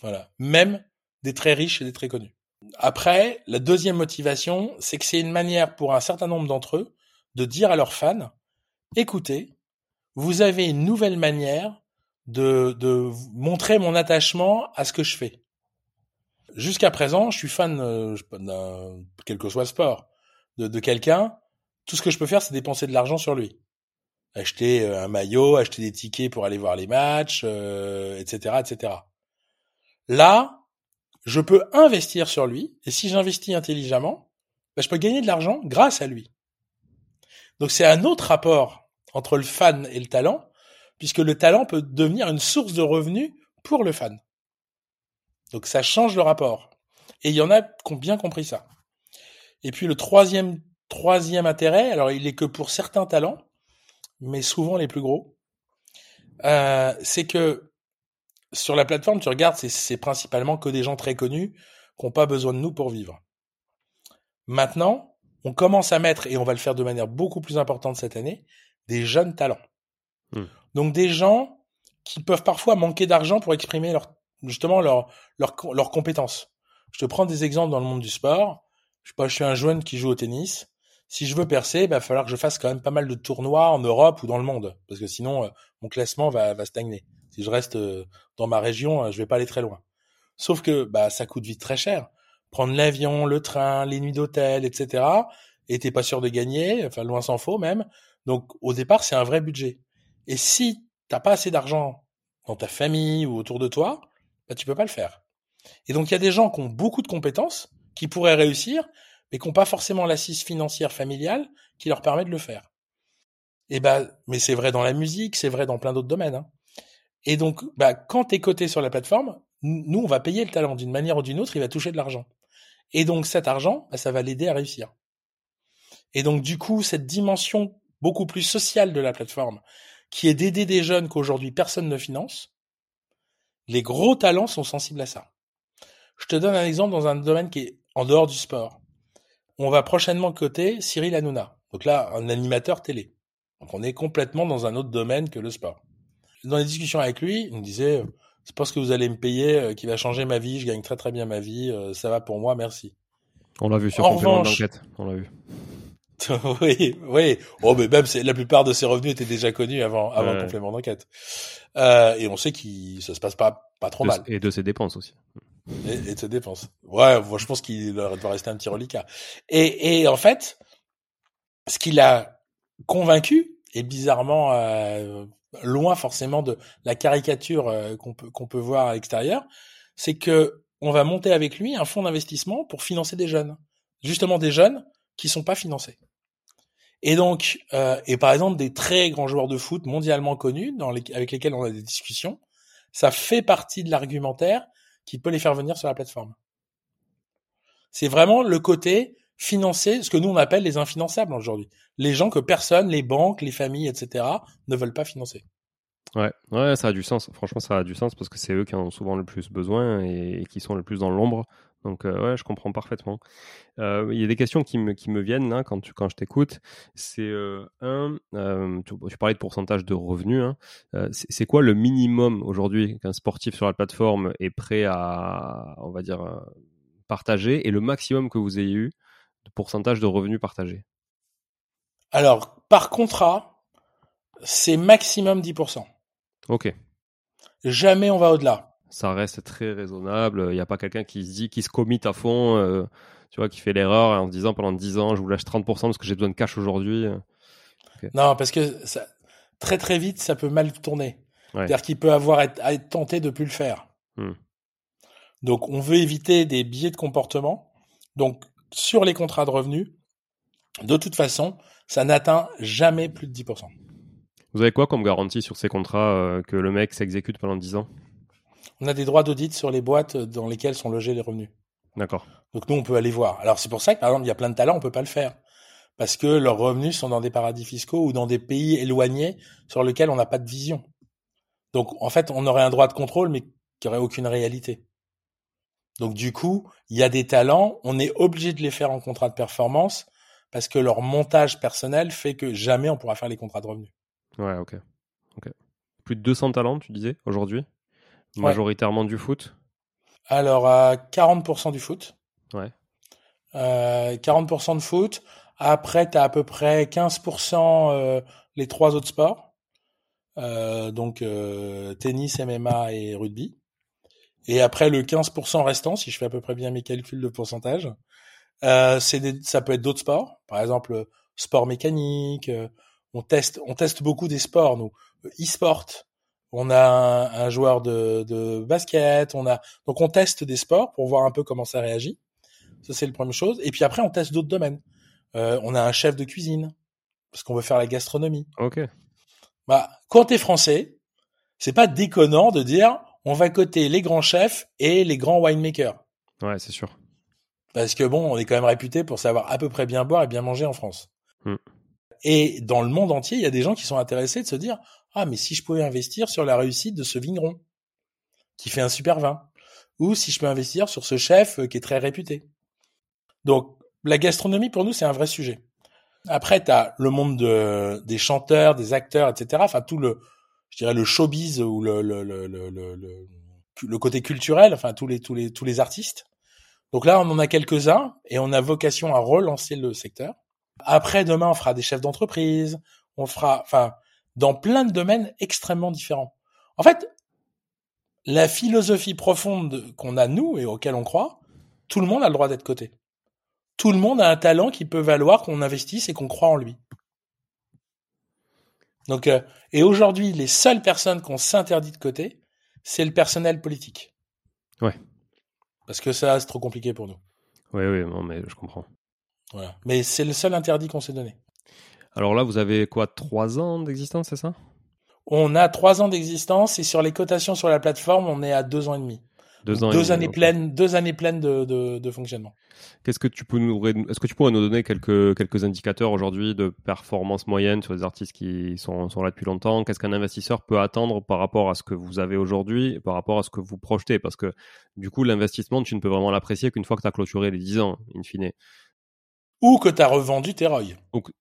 Voilà, même des très riches et des très connus. Après, la deuxième motivation, c'est que c'est une manière pour un certain nombre d'entre eux de dire à leurs fans, écoutez, vous avez une nouvelle manière de, de montrer mon attachement à ce que je fais. Jusqu'à présent, je suis fan, euh, d'un, quel que soit le sport, de, quelqu'un. Tout ce que je peux faire, c'est dépenser de l'argent sur lui. Acheter euh, un maillot, acheter des tickets pour aller voir les matchs, euh, etc., etc. Là, je peux investir sur lui, et si j'investis intelligemment, ben, je peux gagner de l'argent grâce à lui. Donc c'est un autre rapport entre le fan et le talent, puisque le talent peut devenir une source de revenus pour le fan. Donc ça change le rapport. Et il y en a qui ont bien compris ça. Et puis le troisième, troisième intérêt, alors il est que pour certains talents, mais souvent les plus gros, euh, c'est que sur la plateforme, tu regardes, c'est, principalement que des gens très connus qui n'ont pas besoin de nous pour vivre. Maintenant, on commence à mettre, et on va le faire de manière beaucoup plus importante cette année, des jeunes talents. Hmm. Donc des gens qui peuvent parfois manquer d'argent pour exprimer leur, justement leurs leurs leurs compétences. Je te prends des exemples dans le monde du sport. Je sais pas, je suis un jeune qui joue au tennis. Si je veux percer, il bah, va falloir que je fasse quand même pas mal de tournois en Europe ou dans le monde, parce que sinon euh, mon classement va, va stagner. Si je reste euh, dans ma région, je vais pas aller très loin. Sauf que bah ça coûte vite très cher. Prendre l'avion, le train, les nuits d'hôtel, etc. Et t'es pas sûr de gagner, enfin loin s'en faut même. Donc au départ, c'est un vrai budget. Et si t'as pas assez d'argent dans ta famille ou autour de toi, bah tu peux pas le faire. Et donc il y a des gens qui ont beaucoup de compétences, qui pourraient réussir, mais qui n'ont pas forcément l'assise financière familiale qui leur permet de le faire. Et bah, mais c'est vrai dans la musique, c'est vrai dans plein d'autres domaines. Hein. Et donc, bah, quand tu es coté sur la plateforme, nous, on va payer le talent d'une manière ou d'une autre, il va toucher de l'argent. Et donc, cet argent, bah, ça va l'aider à réussir. Et donc, du coup, cette dimension beaucoup plus sociale de la plateforme, qui est d'aider des jeunes qu'aujourd'hui personne ne finance, les gros talents sont sensibles à ça. Je te donne un exemple dans un domaine qui est en dehors du sport. On va prochainement coter Cyril Hanouna. Donc là, un animateur télé. Donc on est complètement dans un autre domaine que le sport. Dans les discussions avec lui, il me disait, c'est pas ce que vous allez me payer euh, qui va changer ma vie, je gagne très très bien ma vie, euh, ça va pour moi, merci. On l'a vu sur en revanche, on l'a vu. oui, oui. Oh, mais même la plupart de ses revenus étaient déjà connus avant, avant le complément d'enquête. Euh, et on sait qu'il ça se passe pas pas trop mal. Et de ses dépenses aussi. Et, de ses dépenses. Ouais, moi, je pense qu'il doit rester un petit reliquat. Et, et en fait, ce qu'il a convaincu, et bizarrement euh, loin forcément de la caricature euh, qu'on peut qu'on peut voir à l'extérieur, c'est que on va monter avec lui un fonds d'investissement pour financer des jeunes, justement des jeunes qui sont pas financés. Et donc, euh, et par exemple des très grands joueurs de foot mondialement connus, dans les, avec lesquels on a des discussions, ça fait partie de l'argumentaire qui peut les faire venir sur la plateforme. C'est vraiment le côté financer ce que nous on appelle les infinançables aujourd'hui. Les gens que personne, les banques, les familles, etc., ne veulent pas financer. Ouais, ouais, ça a du sens. Franchement, ça a du sens parce que c'est eux qui en ont souvent le plus besoin et, qui sont le plus dans l'ombre. Donc, euh, ouais, je comprends parfaitement. Euh, il y a des questions qui me, qui me viennent hein, quand, tu, quand je t'écoute. C'est euh, un, tu, tu, parlais de pourcentage de revenus. Hein. c'est quoi le minimum aujourd'hui qu'un sportif sur la plateforme est prêt à, on va dire, partager et le maximum que vous ayez eu de pourcentage de revenus partagés? Alors, par contrat, c'est maximum 10%. Ok. Jamais on va au-delà. Ça reste très raisonnable. Il n'y a pas quelqu'un qui se dit, qui se commit à fond, euh, tu vois, qui fait l'erreur en se disant pendant 10 ans, je vous lâche 30% parce que j'ai besoin de cash aujourd'hui. Non, parce que ça, très très vite, ça peut mal tourner. C'est-à-dire qu'il peut avoir être, être, tenté de plus le faire. Hmm. Donc, on veut éviter des biais de comportement. Donc, sur les contrats de revenus, de toute façon, ça n'atteint jamais plus de 10%. Vous avez quoi comme garantie sur ces contrats euh, que le mec s'exécute pendant 10 ans? On a des droits d'audit sur les boîtes dans lesquelles sont logés les revenus. D'accord. Donc nous, on peut aller voir. Alors c'est pour ça que par exemple, il y a plein de talents, on peut pas le faire. Parce que leurs revenus sont dans des paradis fiscaux ou dans des pays éloignés sur lesquels on n'a pas de vision. Donc en fait, on aurait un droit de contrôle, mais qui aurait aucune réalité. Donc du coup, il y a des talents, on est obligé de les faire en contrat de performance parce que leur montage personnel fait que jamais on pourra faire les contrats de revenus. Ouais, ok. Plus de 200 talents, tu disais, aujourd'hui? Majoritairement du foot Alors, à 40% du foot. Ouais. 40% euh, de foot. Après, tu as à peu près 15% euh, les trois autres sports. Euh, donc, tennis, MMA et rugby. Et après, le 15% restant, si je fais à peu près bien mes calculs de pourcentage, c'est ça peut être d'autres sports. Par exemple, sport mécanique, on teste, on teste beaucoup des sports, nous. E-sport. On a un, joueur de, de, basket, on a donc on teste des sports pour voir un peu comment ça réagit. Ça c'est la première chose. Et puis après on teste d'autres domaines. Euh, on a un chef de cuisine parce qu'on veut faire la gastronomie. Ok. Bah quand t'es français, c'est pas déconnant de dire on va coter les grands chefs et les grands winemakers. Ouais, c'est sûr. Parce que bon, on est quand même réputé pour savoir à peu près bien boire et bien manger en France. Hmm. Et dans le monde entier, il y a des gens qui sont intéressés de se dire ah mais si je pouvais investir sur la réussite de ce vigneron qui fait un super vin, ou si je peux investir sur ce chef qui est très réputé. Donc la gastronomie pour nous c'est un vrai sujet. Après tu as le monde de, des chanteurs, des acteurs, etc. Enfin tout le je dirais le showbiz ou le, le, le, le le côté culturel, enfin tous les tous les tous les artistes. Donc là, on en a quelques-uns et on a vocation à relancer le secteur. Après, demain, on fera des chefs d'entreprise, on fera, enfin, dans plein de domaines extrêmement différents. En fait, la philosophie profonde qu'on a nous et auquel on croit, tout le monde a le droit d'être coté. Tout le monde a un talent qui peut valoir qu'on investisse et qu'on croit en lui. Donc, euh, et aujourd'hui, les seules personnes qu'on s'interdit de côté, c'est le personnel politique. Ouais. Parce que ça, c'est trop compliqué pour nous. Oui, oui, non, mais je comprends. Voilà. Mais c'est le seul interdit qu'on s'est donné. Alors là, vous avez quoi, trois ans d'existence, c'est ça? On a trois ans d'existence et sur les cotations sur la plateforme, on est à deux ans et demi. Deux, ans deux et années pleines, deux années pleines de, de, de fonctionnement. Qu'est-ce que tu peux nous, est-ce que tu pourrais nous donner quelques quelques indicateurs aujourd'hui de performance moyenne sur les artistes qui sont, sont là depuis longtemps? Qu'est-ce qu'un investisseur peut attendre par rapport à ce que vous avez aujourd'hui, par rapport à ce que vous projetez? Parce que du coup, l'investissement, tu ne peux vraiment l'apprécier qu'une fois que tu as clôturé les 10 ans, in fine. Ou que tu as revendu tes ROI.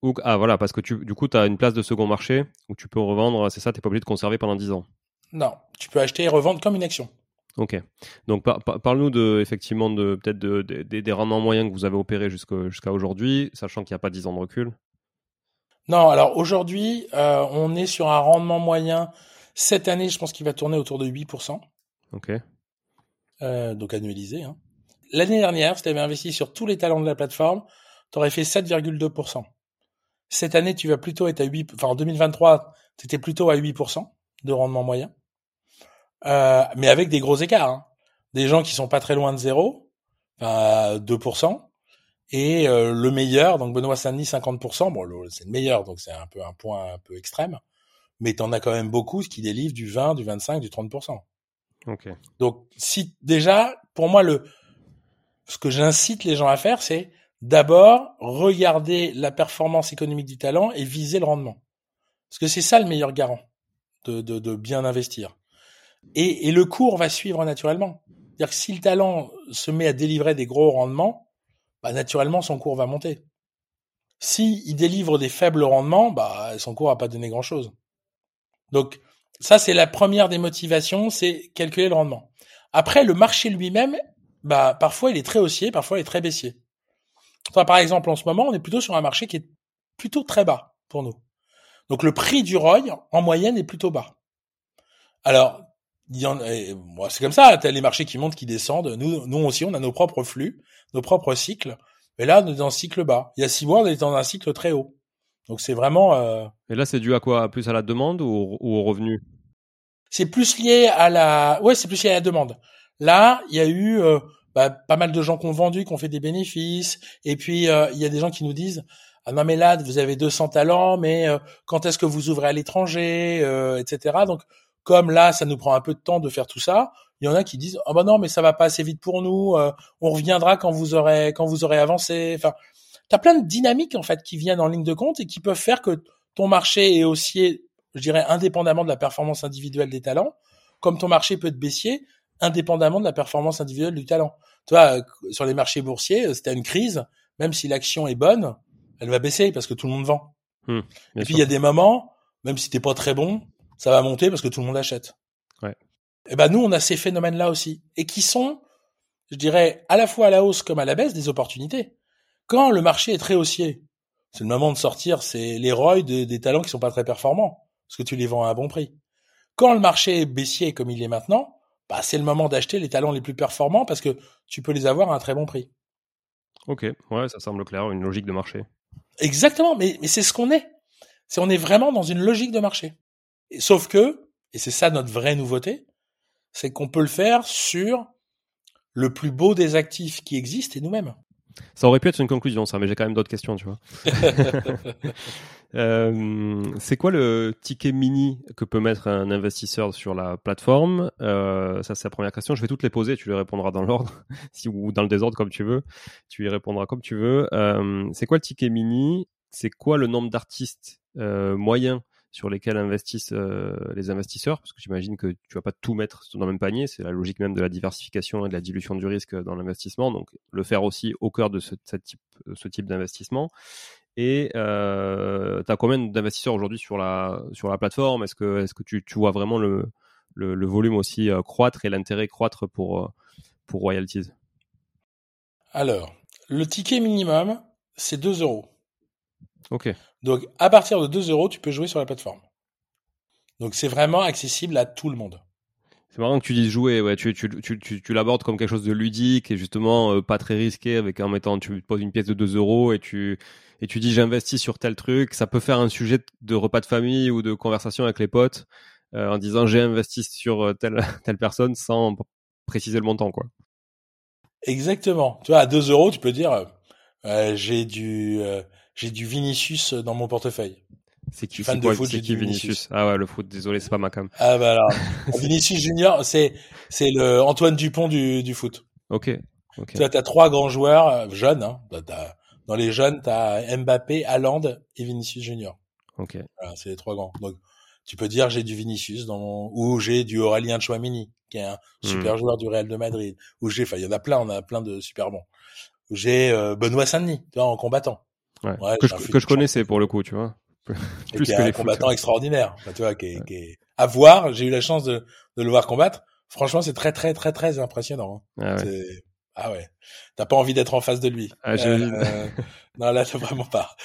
Ou, ah voilà, parce que tu, du coup, tu as une place de second marché où tu peux revendre, c'est ça, tu n'es pas obligé de conserver pendant 10 ans. Non, tu peux acheter et revendre comme une action. Ok. Donc par, parle-nous de effectivement de peut-être de, des rendements moyens que vous avez opérés jusqu'à aujourd'hui, sachant qu'il n'y a pas 10 ans de recul. Non, alors aujourd'hui, euh, on est sur un rendement moyen. Cette année, je pense qu'il va tourner autour de 8%. Ok. Euh, donc annualisé. Hein. L'année dernière, si tu avais investi sur tous les talents de la plateforme, tu aurais fait 7,2%. Cette année, tu vas plutôt être à 8%, enfin en 2023, tu étais plutôt à 8% de rendement moyen. Euh, mais avec des gros écarts. Hein. Des gens qui sont pas très loin de zéro, enfin 2%, et euh, le meilleur, donc Benoît Saint-Denis 50%, bon c'est le meilleur, donc c'est un peu un point un peu extrême, mais tu en as quand même beaucoup qui délivrent du 20, du 25, du 30%. Ok. Donc si déjà, pour moi le, ce que j'incite les gens à faire, c'est d'abord regarder la performance économique du talent et viser le rendement, parce que c'est ça le meilleur garant de, bien investir. Et, et le cours va suivre naturellement. C'est-à-dire que si le talent se met à délivrer des gros rendements, bah naturellement son cours va monter. Si délivre des faibles rendements, bah son cours va pas donner grand-chose. Donc ça c'est la première des motivations, c'est calculer le rendement. Après le marché lui-même, bah parfois il est très haussier, parfois il est très baissier. Par exemple en ce moment, on est plutôt sur un marché qui est plutôt très bas pour nous. Donc le prix du ROI en moyenne est plutôt bas. Alors c'est comme ça, t'as les marchés qui montent, qui descendent. Nous, nous aussi, on a nos propres flux, nos propres cycles. Mais là, on est dans un cycle bas. Il y a six mois, on était dans un cycle très haut. Donc c'est vraiment. Euh... Et là, c'est dû à quoi? Plus à la demande ou, au revenu? C'est plus lié à la. Ouais, c'est plus lié à la demande. Là, il y a eu euh, bah, pas mal de gens qui ont vendu, qui ont fait des bénéfices. Et puis euh, il y a des gens qui nous disent. Ah non mais là vous avez 200 talents mais euh, quand est-ce que vous ouvrez à l'étranger etc donc comme là, ça nous prend un peu de temps de faire tout ça, il y en a qui disent "Ah bah non, mais ça va pas assez vite pour nous, euh, on reviendra quand vous aurez quand vous aurez avancé." Enfin, tu as plein de dynamiques en fait qui viennent en ligne de compte et qui peuvent faire que ton marché est haussier, je dirais indépendamment de la performance individuelle des talents, comme ton marché peut être baissier indépendamment de la performance individuelle du talent. Tu vois, euh, sur les marchés boursiers, euh, c'était une crise, même si l'action est bonne, elle va baisser parce que tout le monde vend. Mmh, et puis il y a des moments, même si t'es pas très bon, ça va monter parce que tout le monde achète. Ouais. Et eh ben nous, on a ces phénomènes-là aussi, et qui sont, je dirais, à la fois à la hausse comme à la baisse des opportunités. Quand le marché est très haussier, c'est le moment de sortir, c'est les des talents qui sont pas très performants, parce que tu les vends à un bon prix. Quand le marché est baissier comme il est maintenant, bah c'est le moment d'acheter les talents les plus performants parce que tu peux les avoir à un très bon prix. Ok, ouais, ça semble clair, une logique de marché. Exactement, mais, mais c'est ce qu'on est. C'est on est vraiment dans une logique de marché. Sauf que, et c'est ça notre vraie nouveauté, c'est qu'on peut le faire sur le plus beau des actifs qui existent et nous-mêmes. Ça aurait pu être une conclusion, ça, mais j'ai quand même d'autres questions, tu vois. euh, c'est quoi le ticket mini que peut mettre un investisseur sur la plateforme? Euh, Ça, c'est la première question. Je vais toutes les poser, tu les répondras dans l'ordre, si, ou dans le désordre, comme tu veux. Tu y répondras comme tu veux. Euh, c'est quoi le ticket mini? C'est quoi le nombre d'artistes moyens sur lesquels investissent euh, les investisseurs, parce que j'imagine que tu vas pas tout mettre dans le même panier, c'est la logique même de la diversification et de la dilution du risque dans l'investissement, donc le faire aussi au cœur de ce, type, ce type d'investissement. Et euh, tu as combien d'investisseurs aujourd'hui sur la, sur la plateforme? Est-ce que, est -ce que tu, tu vois vraiment le, le, le volume aussi croître et l'intérêt croître pour, pour royalties? Alors, le ticket minimum, c'est 2 euros. Ok. Donc, à partir de 2 euros, tu peux jouer sur la plateforme. Donc, c'est vraiment accessible à tout le monde. C'est marrant que tu dises jouer, ouais, tu, tu, tu, tu, tu l'abordes comme quelque chose de ludique et justement euh, pas très risqué avec en mettant, tu poses une pièce de 2 euros et tu, et tu dis j'investis sur tel truc. Ça peut faire un sujet de repas de famille ou de conversation avec les potes euh, en disant j'ai investi sur euh, telle, telle personne sans préciser le montant, quoi. Exactement. Tu vois, à 2 euros, tu peux dire euh, j'ai du, j'ai du Vinicius dans mon portefeuille. C'est qui fan de foot, c'est qui Vinicius. Ah ouais, le foot, désolé, c'est pas ma cam. Ah bah alors, Vinicius Junior, c'est c'est le Antoine Dupont du du foot. OK. OK. Tu as trois grands joueurs euh, jeunes hein. Dans les jeunes, tu as Mbappé, Haaland et Vinicius Junior. OK. Voilà, c'est les trois grands. Donc tu peux dire j'ai du Vinicius dans mon ou j'ai du Aurélien Chouamini qui est un super hmm. joueur du Real de Madrid ou j'ai enfin il y en a plein, on a plein de super bons. J'ai euh, Benoît Saint-Denis, tu vois en combattant. Ouais. ouais que, je, que je connaissais pour le coup, tu vois. Plus que un combattant extraordinaire. tu vois, qui est, qui est... à voir. J'ai eu la chance de, de le voir combattre. Franchement, c'est très, très, très, très impressionnant. Hein. Ah ouais. Ah ouais. T'as pas envie d'être en face de lui. Ah, euh, non, là, t'as vraiment pas.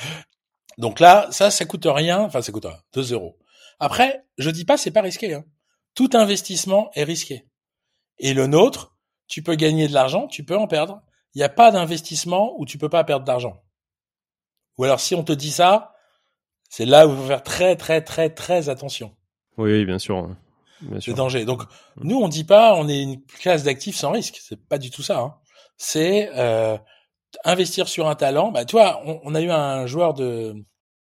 Donc là, ça, ça coûte rien. Enfin, ça coûte 2 euros. Après, je dis pas c'est pas risqué. Hein. Tout investissement est risqué. Et le nôtre, tu peux gagner de l'argent, tu peux en perdre. Il n'y a pas d'investissement où tu peux pas perdre d'argent. Ou alors, si on te dit ça, c'est là où il faut faire très, très, très, très attention. Oui, bien sûr. Bien sûr. danger. Donc, nous, on dit pas, on est une classe d'actifs sans risque. C'est pas du tout ça. Hein. C'est euh, investir sur un talent. Bah, tu vois, on, a eu un joueur de,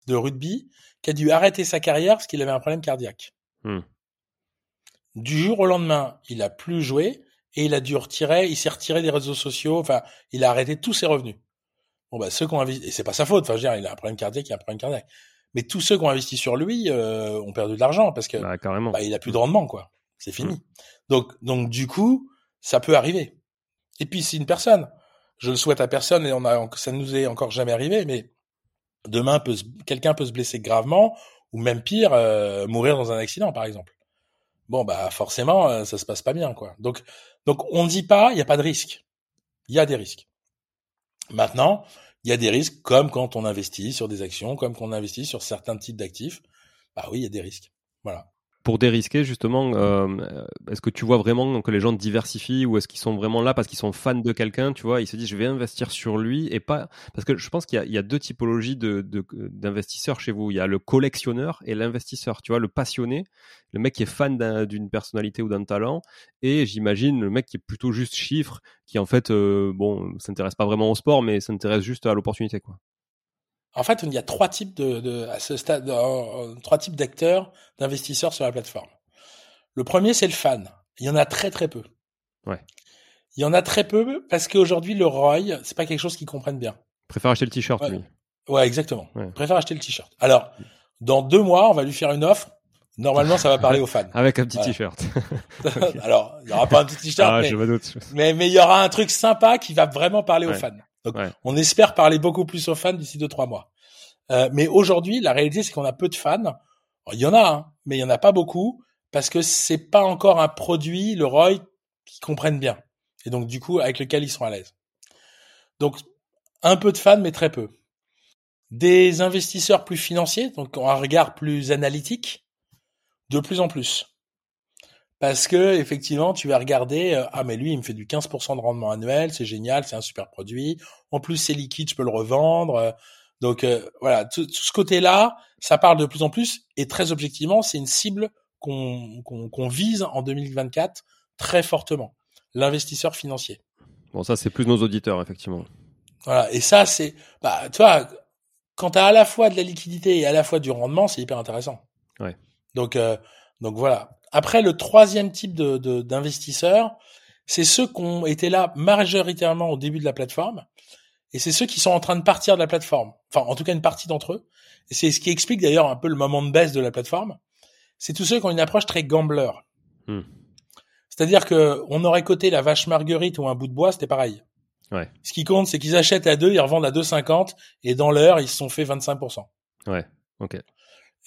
de rugby qui a dû arrêter sa carrière parce qu'il avait un problème cardiaque. Hmm. Du jour au lendemain, il a plus joué et il a dû retirer, il s'est retiré des réseaux sociaux. Enfin, il a arrêté tous ses revenus. Bon, bah, ceux qui ont investi, et c'est pas sa faute. Enfin, je veux dire, il a un problème cardiaque, il a un problème cardiaque. Mais tous ceux qui ont investi sur lui euh, ont perdu de l'argent parce que bah, carrément. Bah, il a plus de rendement, quoi. C'est fini. Donc, donc du coup, ça peut arriver. Et puis, c'est une personne. Je le souhaite à personne et on a, ça nous est encore jamais arrivé, mais demain, peut, quelqu'un peut se blesser gravement ou même pire, euh, mourir dans un accident, par exemple. Bon, bah forcément, euh, ça se passe pas bien, quoi. Donc, donc on ne dit pas, il n'y a pas de risque. Il y a des risques. Maintenant, il y a des risques, comme quand on investit sur des actions, comme quand on investit sur certains types d'actifs. Bah oui, il y a des risques. Voilà pour dérisquer justement, euh, est-ce que tu vois vraiment que les gens diversifient ou est-ce qu'ils sont vraiment là parce qu'ils sont fans de quelqu'un, tu vois, ils se disent je vais investir sur lui et pas parce que je pense qu'il y, y, a deux typologies de, d'investisseurs chez vous. Il y a le collectionneur et l'investisseur, tu vois, le passionné, le mec qui est fan d'une personnalité ou d'un talent et j'imagine le mec qui est plutôt juste chiffre, qui en fait euh, bon s'intéresse pas vraiment au sport mais s'intéresse juste à l'opportunité quoi. En fait, il y a trois types de, de à ce stade, euh, trois types d'acteurs, d'investisseurs sur la plateforme. Le premier, c'est le fan. Il y en a très très peu. Ouais. Il y en a très peu parce qu'aujourd'hui, le ROI, c'est pas quelque chose qu'ils comprennent bien. Préfère acheter le t-shirt, ouais. lui. Ouais, exactement. Ouais. Préfère acheter le t-shirt. Alors, dans deux mois, on va lui faire une offre. Normalement, ça va parler aux fans. Avec un petit t-shirt. Alors, il y aura pas un petit t-shirt, ah, mais, mais, mais il y aura un truc sympa qui va vraiment parler aux fans. Donc, on espère parler beaucoup plus aux fans d'ici deux trois mois. Euh, mais aujourd'hui, la réalité, c'est qu'on a peu de fans. il y en a, hein, mais il y en a pas beaucoup parce que c'est pas encore un produit, le ROI, qu'ils comprennent bien. Et donc, du coup, avec lequel ils sont à l'aise. Donc, un peu de fans, mais très peu. Des investisseurs plus financiers, donc un regard plus analytique, de plus en plus. Parce que effectivement, tu vas regarder, euh, ah mais lui, il me fait du 15% de rendement annuel, c'est génial, c'est un super produit. En plus, c'est liquide, je peux le revendre. Euh, donc euh, voilà, tout, ce côté-là, ça parle de plus en plus. Et très objectivement, c'est une cible qu'on qu'on vise en 2024 très fortement. L'investisseur financier. Bon, ça, c'est plus nos auditeurs, effectivement. Voilà, et ça, c'est, bah, tu vois, quand tu as à la fois de la liquidité et à la fois du rendement, c'est hyper intéressant. Ouais. Donc, donc voilà. Après, le troisième type de, d'investisseurs, c'est ceux qui ont été là majoritairement au début de la plateforme, et c'est ceux qui sont en train de partir de la plateforme. Enfin, en tout cas, une partie d'entre eux. Et c'est ce qui explique d'ailleurs un peu le moment de baisse de la plateforme. C'est tous ceux qui ont une approche très gambler. Hmm. C'est-à-dire que on aurait coté la vache marguerite ou un bout de bois, c'était pareil. Ouais. Ce qui compte, c'est qu'ils achètent à deux, ils revendent à 2,50 et dans l'heure, ils se sont fait 25%. Ouais. Ok.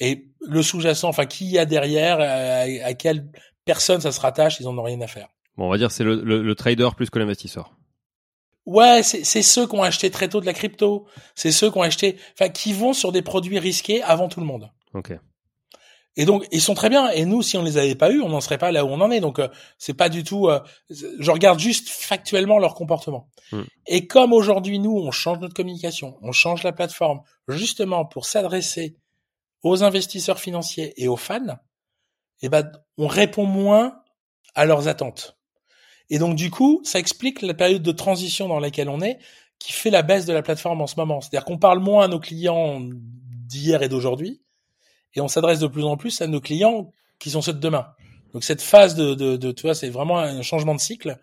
Et le sous-jacent, enfin, qui y a derrière, à, à, quelle personne ça se rattache, ils en ont rien à faire. Bon, on va dire c'est le, le, le trader plus que l'investisseur. Ouais, c'est ceux qui ont acheté très tôt de la crypto. C'est ceux qui ont acheté, enfin, qui vont sur des produits risqués avant tout le monde. Ok. Et donc, ils sont très bien. Et nous, si on les avait pas eu, on n'en serait pas là où on en est. Donc, euh, c'est pas du tout. Euh, je regarde juste factuellement leur comportement. Hmm. Et comme aujourd'hui, nous, on change notre communication, on change la plateforme, justement pour s'adresser aux investisseurs financiers et aux fans, eh ben, on répond moins à leurs attentes. Et donc du coup, ça explique la période de transition dans laquelle on est, qui fait la baisse de la plateforme en ce moment. C'est-à-dire qu'on parle moins à nos clients d'hier et d'aujourd'hui, et on s'adresse de plus en plus à nos clients qui sont ceux de demain. Donc cette phase de, de, de tu vois, c'est vraiment un changement de cycle.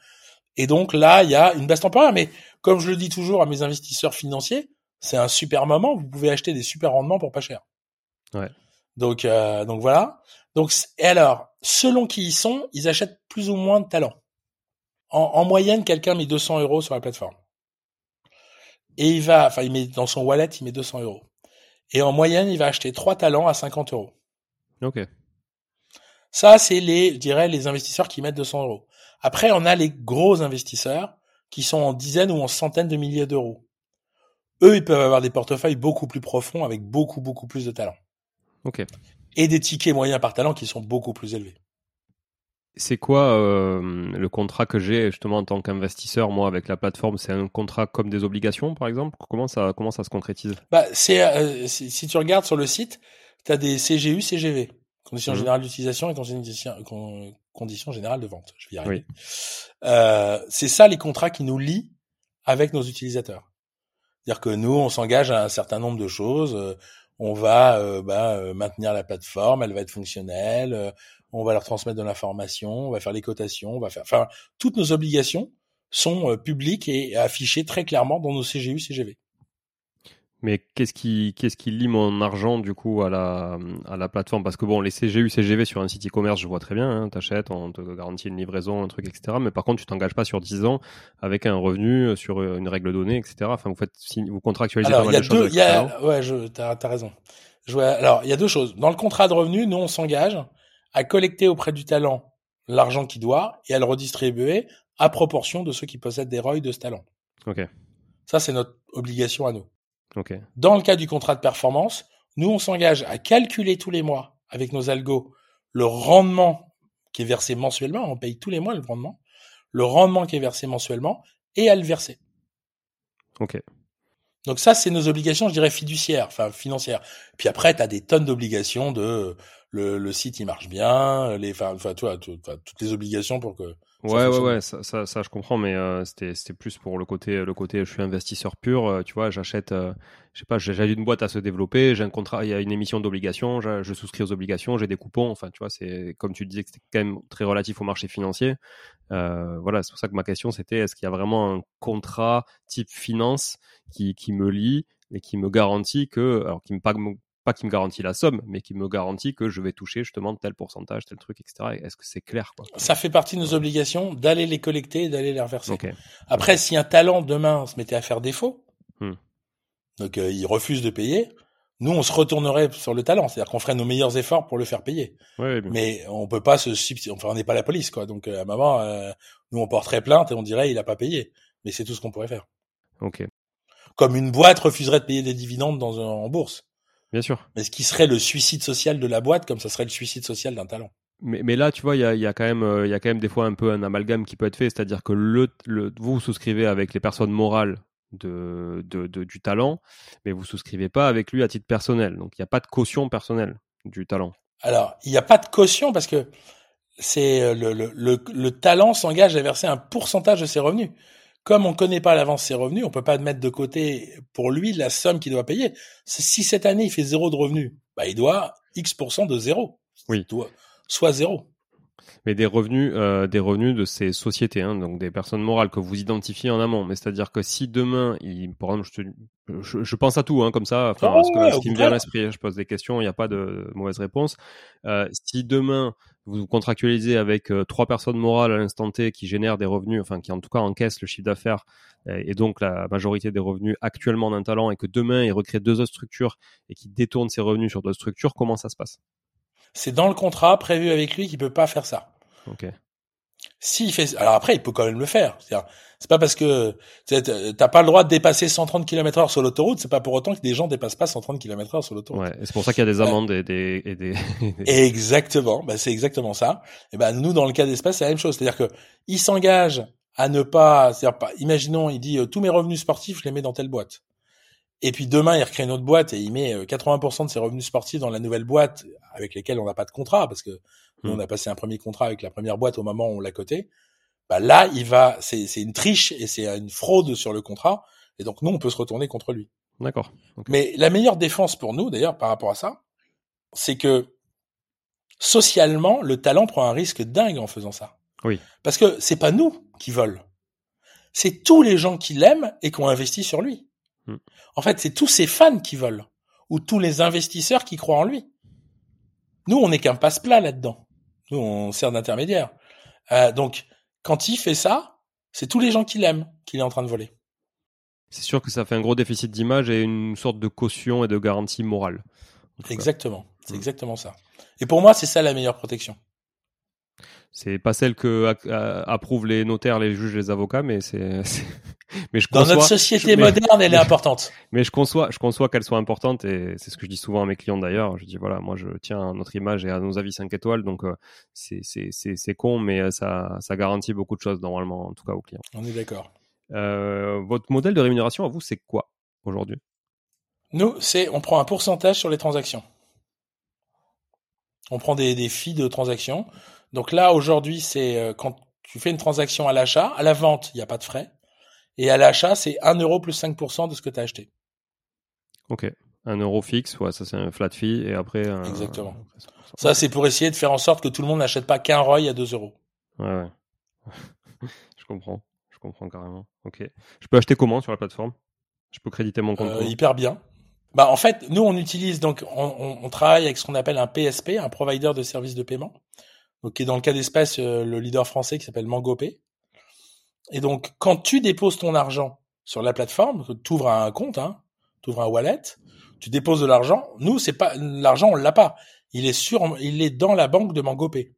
Et donc là, il y a une baisse temporaire. Mais comme je le dis toujours à mes investisseurs financiers, c'est un super moment. Vous pouvez acheter des super rendements pour pas cher. Ouais. Donc euh, donc voilà. Donc et alors, selon qui ils sont, ils achètent plus ou moins de talent en, moyenne, quelqu'un met 200 euros sur la plateforme. Et il va, enfin, il met dans son wallet, il met 200 euros. Et en moyenne, il va acheter trois talents à 50 euros. Ok. Ça, c'est les, je dirais, les investisseurs qui mettent 200 euros. Après, on a les gros investisseurs qui sont en dizaines ou en centaines de milliers d'euros. Eux, ils peuvent avoir des portefeuilles beaucoup plus profonds avec beaucoup, beaucoup plus de talents. Ok. Et des tickets moyens par talent qui sont beaucoup plus élevés. C'est quoi euh, le contrat que j'ai justement en tant qu'investisseur moi avec la plateforme? C'est un contrat comme des obligations par exemple? Comment ça comment ça se concrétise? Bah c'est euh, si, tu regardes sur le site, tu as des CGU, CGV, conditions mmh. générales d'utilisation et conditions, générales de vente. Je vais y arriver. Euh, c'est ça les contrats qui nous lient avec nos utilisateurs. C'est-à-dire que nous on s'engage à un certain nombre de choses. Euh, on va euh, bah, maintenir la plateforme, elle va être fonctionnelle, on va leur transmettre de l'information, on va faire les cotations, on va faire, enfin, toutes nos obligations sont euh, publiques et affichées très clairement dans nos CGU, CGV. Mais qu'est-ce qui, qu'est-ce qui lie mon argent du coup à la, à la plateforme? Parce que bon, les CGU, CGV sur un site e-commerce, je vois très bien, hein, t'achètes, on te garantit une livraison, un truc, etc. Mais par contre, tu t'engages pas sur 10 ans avec un revenu, euh, sur euh, une règle donnée, etc. Enfin, vous faites, vous contractualisez pas mal de choses. Y a, ouais, je, t'as, as raison. Je alors, il y a deux choses. Dans le contrat de revenu, nous, on s'engage à collecter auprès du talent l'argent qu'il doit et à le redistribuer à proportion de ceux qui possèdent des ROI de ce talent. Ok. Ça, c'est notre obligation à nous. Ok. Dans le cas du contrat de performance, nous, on s'engage à calculer tous les mois avec nos algos le rendement qui est versé mensuellement. On paye tous les mois le rendement. Le rendement qui est versé mensuellement et à le verser. Ok. Donc ça, c'est nos obligations, je dirais, fiduciaires, enfin financières. Puis après, tu as des tonnes d'obligations de le, le, site il marche bien, les, enfin, toi, toutes les obligations pour que. Ouais, ouais, ouais, ça, ça, ça, je comprends, mais euh, c'était, c'était plus pour le côté, le côté, je suis investisseur pur, euh, tu vois, j'achète, euh, je sais pas, j'ai une boîte à se développer, j'ai un contrat, il y a une émission d'obligations, je souscris aux obligations, j'ai des coupons, enfin, tu vois, c'est comme tu disais que c'était quand même très relatif au marché financier. voilà, c'est pour ça que ma question c'était, est-ce qu'il y a vraiment un contrat type finance qui, qui me lie et qui me garantit que, alors qui me, pas, qui me garantit la somme, mais qui me garantit que je vais toucher justement tel pourcentage, tel truc, etc. Est-ce que c'est clair quoi? Ça fait partie de nos obligations d'aller les collecter et d'aller les reverser. Après, si un talent demain se mettait à faire défaut, hmm. donc euh, il refuse de payer, nous on se retournerait sur le talent, c'est-à-dire qu'on ferait nos meilleurs efforts pour le faire payer. mais on peut pas se enfin on n'est pas la police quoi, donc euh, à un moment euh, nous on porterait plainte et on dirait il a pas payé, mais c'est tout ce qu'on pourrait faire. Ok. Comme une boîte refuserait de payer des dividendes dans en bourse. Bien sûr. Mais ce qui serait le suicide social de la boîte, comme ça serait le suicide social d'un talent. Mais, mais, là, tu vois, il y a, y a, quand même, euh, il y a quand même des fois un peu un amalgame qui peut être fait, c'est-à-dire que le, le, vous souscrivez avec les personnes morales de, de, du talent, mais vous souscrivez pas avec lui à titre personnel. Donc il n'y a pas de caution personnelle du talent. Alors, il n'y a pas de caution parce que c'est euh, le, le, le, le talent s'engage à verser un pourcentage de ses revenus comme on ne connaît pas à l'avance ses revenus, on peut pas mettre de côté pour lui la somme qu'il doit payer. Si cette année il fait zéro de revenus, bah il doit X% de zéro. Oui. doit, soit zéro. Mais des revenus, euh, des revenus de ces sociétés, hein, donc des personnes morales que vous identifiez en amont. Mais c'est-à-dire que si demain, il, par exemple, je, je, pense à tout, hein, comme ça, enfin, ce, qui me vient à l'esprit, je pose des questions, il n'y a pas de mauvaise réponse. Euh, si demain vous contractualisez avec euh, trois personnes morales à l'instant T qui génèrent des revenus, enfin qui en tout cas encaissent le chiffre d'affaires et donc la majorité des revenus actuellement d'un talent et que demain il recrée deux autres structures et qui détourne ses revenus sur d'autres structures, comment ça se passe? C'est dans le contrat prévu avec lui qu'il peut pas faire ça. Ok. S'il fait, alors après, il peut quand même le faire. C'est pas parce que t'as pas le droit de dépasser 130 km heure sur l'autoroute, c'est pas pour autant que des gens dépassent pas 130 km heure sur l'autoroute. Ouais, c'est pour ça qu'il y a des amendes et des, et des... Exactement. Bah, c'est exactement ça. Et ben, nous, dans le cas d'espace, c'est la même chose. C'est-à-dire que, il s'engage à ne pas, c'est-à-dire pas, imaginons, il dit, euh, tous mes revenus sportifs, je les mets dans telle boîte. Et puis demain, il recrée une autre boîte et il met 80% euh, de ses revenus sportifs dans la nouvelle boîte avec lesquels on n'a pas de contrat parce que nous, on hmm. a passé un premier contrat avec la première boîte au moment où on l'a coté. Bah là, il va, c'est, c'est une triche et c'est une fraude sur le contrat. Et donc nous, on peut se retourner contre lui. D'accord. Mais la meilleure défense pour nous, d'ailleurs, par rapport à ça, c'est que socialement, le talent prend un risque dingue en faisant ça. Oui. Parce que c'est pas nous qui volent. C'est tous les gens qui l'aiment et qui ont investi sur lui. Hmm. En fait, c'est tous ses fans qui volent. Ou tous les investisseurs qui croient en lui. Nous, on n'est qu'un passe-plat là-dedans. Nous, on sert d'intermédiaire. Euh, donc, quand il fait ça, c'est tous les gens qui l'aiment qu'il est en train de voler. C'est sûr que ça fait un gros déficit d'image et une sorte de caution et de garantie morale. Exactement. C'est hmm. exactement ça. Et pour moi, c'est ça la meilleure protection. C'est pas celle que approuvent les notaires, les juges, les avocats, mais c'est. mais je conçois, Dans notre société moderne, elle est importante. Mais je conçois, je conçois qu'elle soit importante et c'est ce que je dis souvent à mes clients d'ailleurs. Je dis voilà, moi je tiens à notre image et à nos avis 5 étoiles, donc euh, c'est con, mais euh, ça ça garantit beaucoup de choses normalement, en tout cas aux clients. On est d'accord. Euh, votre modèle de rémunération à vous, c'est quoi aujourd'hui? Nous, c'est on prend un pourcentage sur les transactions. On prend des, des filles de transactions. Donc là, aujourd'hui, c'est euh, quand tu fais une transaction à l'achat, à la vente, il n'y a pas de frais. Et à l'achat, c'est 1 euro plus 5% de ce que tu as acheté. Ok. 1 euro fixe, ouais, ça c'est un flat fee. Et après. Exactement. Ça, c'est pour essayer de faire en sorte que tout le monde n'achète pas qu'un ROI à 2 euros. Ouais, ouais. je comprends. Je comprends carrément. Ok. Je peux acheter comment sur la plateforme? Je peux créditer mon compte euh, Hyper bien. Bah, en fait, nous, on utilise donc, on, on travaille avec ce qu'on appelle un PSP, un provider de services de paiement donc qui est dans le cas d'espèce euh, le leader français qui s'appelle Mangopay. Et donc, quand tu déposes ton argent sur la plateforme, tu ouvres un compte, hein, tu ouvres un wallet, tu déposes de l'argent. Nous, c'est pas l'argent, on l'a pas. Il est sur, il est dans la banque de Mangopay.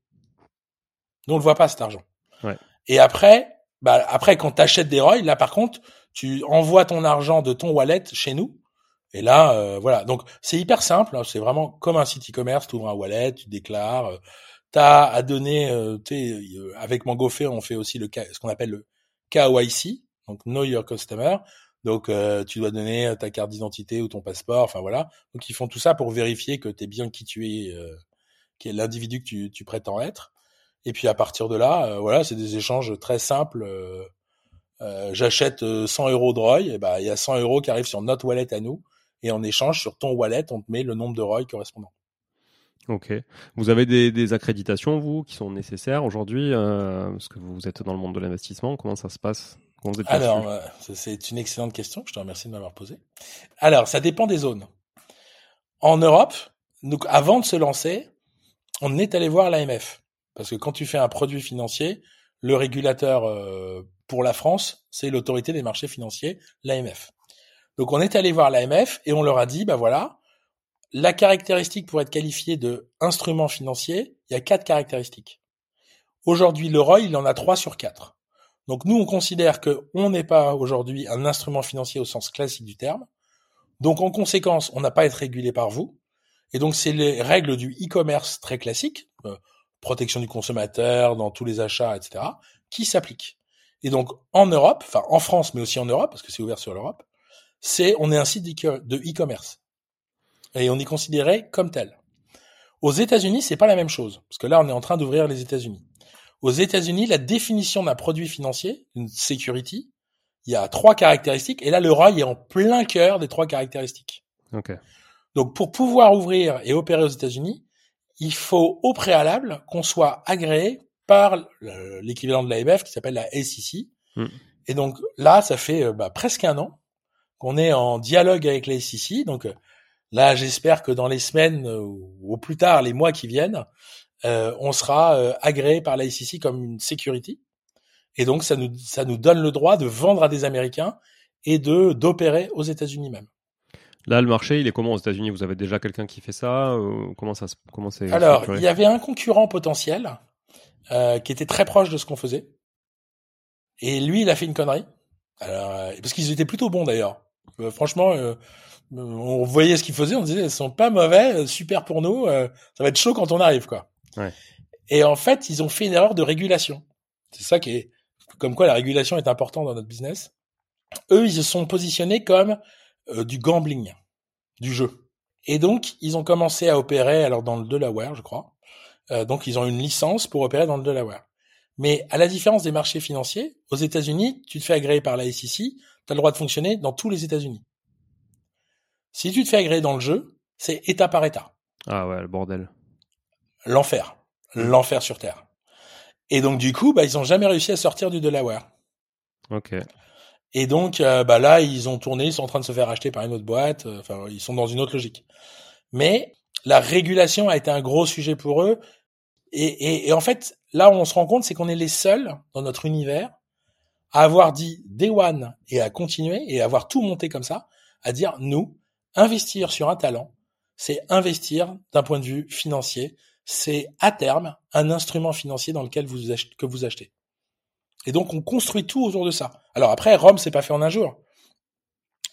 Nous, on le voit pas cet argent. Ouais. Et après, bah après, quand t'achètes des ROI, là par contre, tu envoies ton argent de ton wallet chez nous. Et là, euh, voilà. Donc, c'est hyper simple. Hein. c'est vraiment comme un site e-commerce. Tu ouvres un wallet, tu déclares. Euh, T'as à donner, euh, euh, avec Mangofé, on fait aussi le ce qu'on appelle le KYC, donc Know Your Customer. Donc euh, tu dois donner ta carte d'identité ou ton passeport, enfin voilà. Donc ils font tout ça pour vérifier que tu es bien qui tu es, qui est l'individu que tu, prétends être. Et puis à partir de là, voilà, c'est des échanges très simples. J'achète 100 euros de ROI, et ben il y a 100 euros qui arrivent sur notre wallet à nous, et en échange sur ton wallet, on te met le nombre de ROI correspondant. Ok. Vous avez des, des, accréditations, vous, qui sont nécessaires aujourd'hui euh, Parce que vous êtes dans le monde de l'investissement. Comment ça se passe? Alors, euh, c'est une excellente question. Je te remercie de m'avoir posé. Alors, ça dépend des zones. En Europe, donc, avant de se lancer, on est allé voir l'AMF. Parce que quand tu fais un produit financier, le régulateur euh, pour la France, c'est l'autorité des marchés financiers, l'AMF. Donc on est allé voir l'AMF et on leur a dit, bah voilà, la caractéristique pour être qualifié de instrument financier, il y a quatre caractéristiques. Aujourd'hui, le ROI, il en a trois sur quatre. Donc nous, on considère que on n'est pas aujourd'hui un instrument financier au sens classique du terme. Donc en conséquence, on n'a pas à être régulé par vous. Et donc c'est les règles du e-commerce très classiques, euh, protection du consommateur dans tous les achats, etc., qui s'appliquent. Et donc en Europe, enfin en France, mais aussi en Europe, parce que c'est ouvert sur l'Europe, c'est on est un site de e-commerce et on est considéré comme tel. Aux États-Unis, c'est pas la même chose, parce que là, on est en train d'ouvrir les États-Unis. Aux États-Unis, la définition d'un produit financier, une security, il y a trois caractéristiques, et là, le ROI est en plein cœur des trois caractéristiques. Okay. Donc, pour pouvoir ouvrir et opérer aux États-Unis, il faut au préalable qu'on soit agréé par l'équivalent de l'AMF qui s'appelle la SEC. Hmm. Et donc là, ça fait euh, bah, presque un an qu'on est en dialogue avec la SEC. Donc Là, j'espère que dans les semaines ou au plus tard les mois qui viennent, on sera agréé par l'ICC comme une security. Et donc, ça nous, ça nous donne le droit de vendre à des Américains et de d'opérer aux États-Unis même. Là, le marché, il est comment aux États-Unis? Vous avez déjà quelqu'un qui fait ça Comment ça comment c'est Alors, il y avait un concurrent potentiel euh, qui était très proche de ce qu'on faisait, et lui, il a fait une connerie. Alors, euh, parce qu'ils étaient plutôt bons d'ailleurs. Euh, franchement, euh, on voyait ce qu'ils faisaient, on disait, ils sont pas mauvais, super pour nous, ça va être chaud quand on arrive, quoi. Ouais. Et en fait, ils ont fait une erreur de régulation. C'est ça qui est, comme quoi la régulation est importante dans notre business. Eux, ils se sont positionnés comme euh, du gambling, du jeu. Et donc, ils ont commencé à opérer alors dans le Delaware, je crois. Euh, donc, ils ont une licence pour opérer dans le Delaware. Mais à la différence des marchés financiers, aux États-Unis, tu te fais agréer par la SEC, tu as le droit de fonctionner dans tous les États-Unis. Si tu te fais agréer dans le jeu, c'est État par État. Ah ouais, le bordel. L'enfer. L'enfer sur Terre. Et donc, du coup, bah, ils ont jamais réussi à sortir du Delaware. Ok. Et donc, euh, bah là, ils ont tourné, ils sont en train de se faire acheter par une autre boîte. Euh, enfin, ils sont dans une autre logique. Mais la régulation a été un gros sujet pour eux. Et, et, et en fait, là où on se rend compte, c'est qu'on est les seuls dans notre univers à avoir dit day one et à continuer et à avoir tout monté comme ça, à dire nous, investir sur un talent, c'est investir d'un point de vue financier, c'est à terme un instrument financier dans lequel vous achetez. Et donc, on construit tout autour de ça. Alors après, Rome, c'est pas fait en un jour.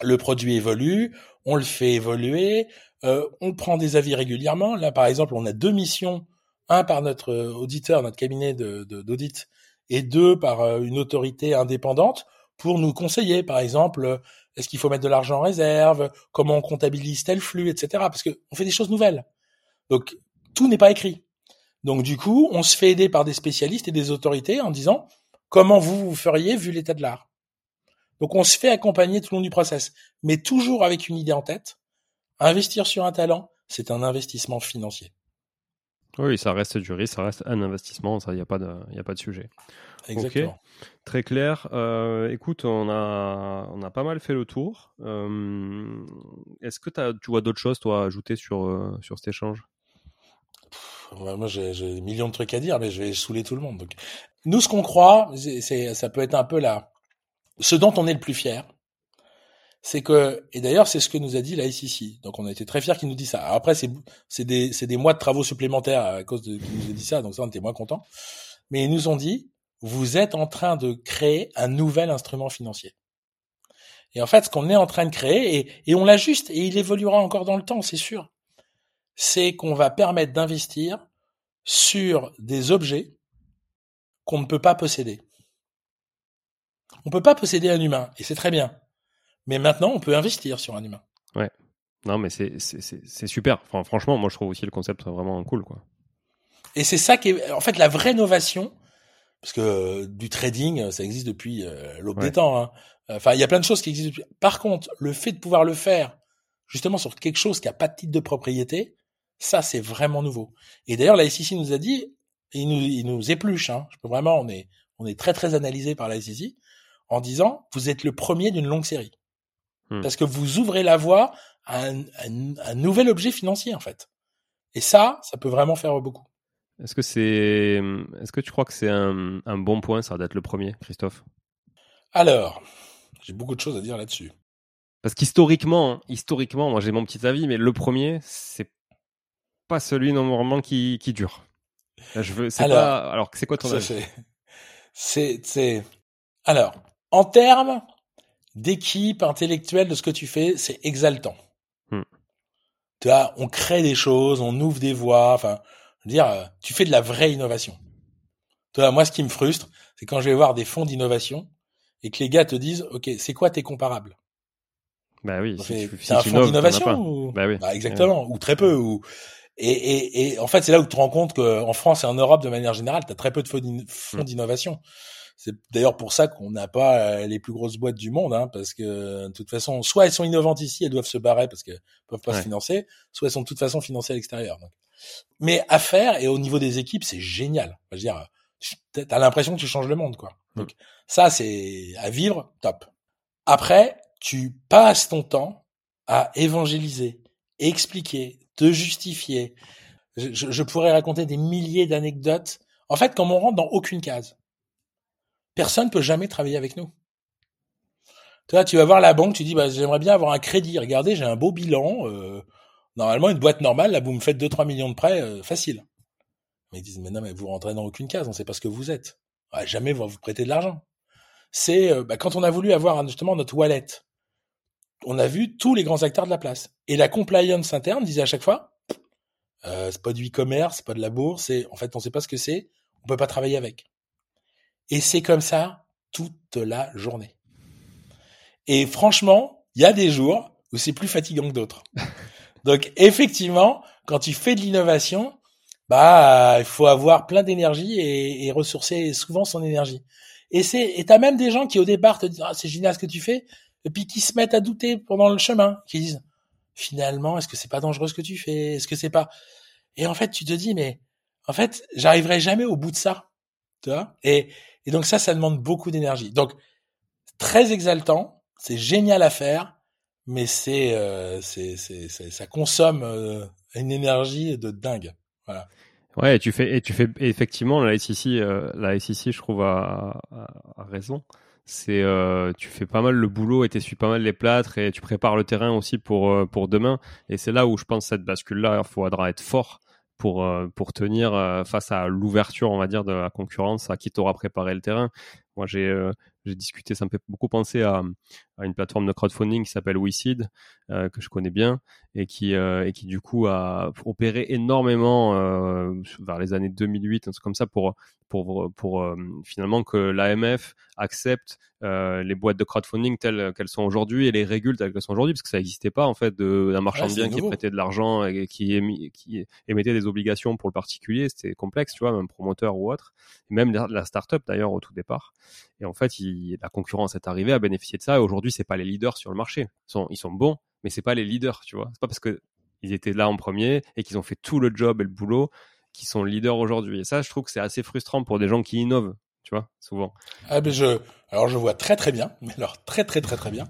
Le produit évolue, on le fait évoluer, euh, on prend des avis régulièrement. Là, par exemple, on a deux missions, un par notre auditeur, notre cabinet d'audit, et deux par euh, une autorité indépendante pour nous conseiller. Par exemple, est-ce qu'il faut mettre de l'argent en réserve? Comment on comptabilise tel flux, etc. Parce que on fait des choses nouvelles. Donc, tout n'est pas écrit. Donc, du coup, on se fait aider par des spécialistes et des autorités en disant comment vous vous feriez vu l'état de l'art? Donc on se fait accompagner tout le long du process, mais toujours avec une idée en tête. Investir sur un talent, c'est un investissement financier. Oui, ça reste du risque, ça reste un investissement, ça, il n'y a pas de, il a pas de sujet. Exactement. Très clair. Euh, écoute, on a, on a pas mal fait le tour. Euh, est-ce que as, tu vois d'autres choses, toi, à ajouter sur, euh, sur cet échange? Moi, j'ai des millions de trucs à dire, mais je vais saouler tout le monde. Donc, nous, ce qu'on croit, c'est, ça peut être un peu là, ce dont on est le plus fier, c'est que, et d'ailleurs, c'est ce que nous a dit la SEC. Donc, on a été très fiers qu'il nous dit ça. Alors après, c'est, c'est des, c'est des mois de travaux supplémentaires à cause de qu'il nous a dit ça, donc ça, on était moins contents. Mais ils nous ont dit, vous êtes en train de créer un nouvel instrument financier. Et en fait, ce qu'on est en train de créer, et, et on l'ajuste, et il évoluera encore dans le temps, c'est sûr c'est qu'on va permettre d'investir sur des objets qu'on ne peut pas posséder. On peut pas posséder un humain, et c'est très bien. Mais maintenant, on peut investir sur un humain. Ouais. Non, mais c'est, c'est, super. Enfin, franchement, moi, je trouve aussi le concept vraiment cool, quoi. Et c'est ça qui est, en fait, la vraie innovation, parce que euh, du trading, ça existe depuis euh, l'aube des temps. Hein. Enfin, il y a plein de choses qui existent. Depuis. Par contre, le fait de pouvoir le faire, justement, sur quelque chose qui a pas de titre de propriété, ça, c'est vraiment nouveau. Et d'ailleurs, la SEC nous a dit, il nous, il nous épluche, hein, je peux vraiment, on est, on est très très analysé par la SEC, en disant, vous êtes le premier d'une longue série. Hmm. Parce que vous ouvrez la voie à un, un, nouvel objet financier, en fait. Et ça, ça peut vraiment faire beaucoup. Est-ce que c'est, est-ce que tu crois que c'est un, un bon point, ça, d'être le premier, Christophe? Alors, j'ai beaucoup de choses à dire là-dessus. Parce qu'historiquement, historiquement, moi j'ai mon petit avis, mais le premier, c'est pas celui normalement qui, qui dure. Je veux, c'est alors, pas, alors c'est quoi ton avis? C'est, c'est, alors, en termes d'équipe intellectuelle de ce que tu fais, c'est exaltant. Hmm. Tu vois, on crée des choses, on ouvre des voies, enfin, je veux dire, euh, tu fais de la vraie innovation. Tu vois, moi, ce qui me frustre, c'est quand je vais voir des fonds d'innovation et que les gars te disent, OK, c'est quoi tes comparables? Bah oui, c'est un fonds d'innovation ou... bah oui. Bah exactement, ou très peu, ou et, et, et, en fait, c'est là où tu te rends compte qu'en France et en Europe, de manière générale, tu as très peu de fonds mm. d'innovation. C'est d'ailleurs pour ça qu'on n'a pas euh, les plus grosses boîtes du monde, hein, parce que de toute façon, soit elles sont innovantes ici, elles doivent se barrer parce qu'elles peuvent pas se financer, soit elles sont de toute façon financées à l'extérieur. Mais à faire et au niveau des équipes, c'est génial. Je veux dire, t'as l'impression que tu changes le monde, quoi. Mm. Donc ça, c'est à vivre, top. Après, tu passes ton temps à évangéliser, expliquer, te justifier, je, je pourrais raconter des milliers d'anecdotes. En fait, quand on rentre dans aucune case, personne peut jamais travailler avec nous. Tu vois, tu vas voir la banque, tu dis, bah, j'aimerais bien avoir un crédit. Regardez, j'ai un beau bilan. Euh, normalement, une boîte normale, là, vous me faites 2-3 millions de prêts, euh, facile. Mais ils disent, mais non, mais vous rentrez dans aucune case, on sait pas ce que vous êtes. jamais vous vous prêter de l'argent. C'est euh, bah, quand on a voulu avoir justement notre wallet, on a vu tous les grands acteurs de la place. Et la compliance interne disait à chaque fois, c'est pas du e-commerce, c'est pas de la bourse, c'est en fait on sait pas ce que c'est, on peut pas travailler avec. Et c'est comme ça toute la journée. Et franchement, il y a des jours où c'est plus fatigant que d'autres. Donc effectivement, quand tu fais de l'innovation, bah il faut avoir plein d'énergie et, et, ressourcer souvent son énergie. Et c'est et t'as même des gens qui au départ te disent ah, c'est génial ce que tu fais, et puis qui se mettent à douter pendant le chemin, qui disent finalement est-ce que c'est pas dangereux ce que tu fais, est-ce que c'est pas? Et en fait tu te dis mais en fait j'arriverai jamais au bout de ça, tu vois? Et et donc ça ça demande beaucoup d'énergie. Donc très exaltant, c'est génial à faire, mais c'est euh, c'est ça consomme euh, une énergie de dingue. Voilà. Ouais, tu fais et tu fais effectivement la SEC euh, la SEC je trouve a, raison. C'est euh, tu fais pas mal le boulot et t'essuies pas mal les plâtres et tu prépares le terrain aussi pour pour demain. Et c'est là où je pense cette bascule là, il faudra être fort pour euh, pour tenir face à l'ouverture on va dire de la concurrence à qui t'aura préparé le terrain. Moi j'ai j'ai discuté, ça me fait beaucoup penser à, une plateforme de crowdfunding qui s'appelle WeSeed, euh, que je connais bien, et qui, euh, et qui du coup a opéré énormément euh, vers les années 2008, un truc comme ça, pour, pour, pour euh, finalement que l'AMF accepte euh, les boîtes de crowdfunding telles qu'elles sont aujourd'hui et les régule telles qu'elles sont aujourd'hui, parce que ça n'existait pas en fait d'un marchand de biens qui prêtait de l'argent et qui, émi, qui émettait des obligations pour le particulier, c'était complexe, tu vois, même promoteur ou autre, et même la, la start-up d'ailleurs au tout départ. Et en fait, il, la concurrence est arrivée à bénéficier de ça. Et aujourd'hui, c'est pas les leaders sur le marché. Ils sont, ils sont bons, mais c'est pas les leaders, tu vois. C'est pas parce que ils étaient là en premier et qu'ils ont fait tout le job et le boulot qu'ils sont leaders aujourd'hui. Et ça, je trouve que c'est assez frustrant pour des gens qui innovent, tu vois, souvent. Ah, ben je, alors je vois très très bien, mais alors très très très très bien.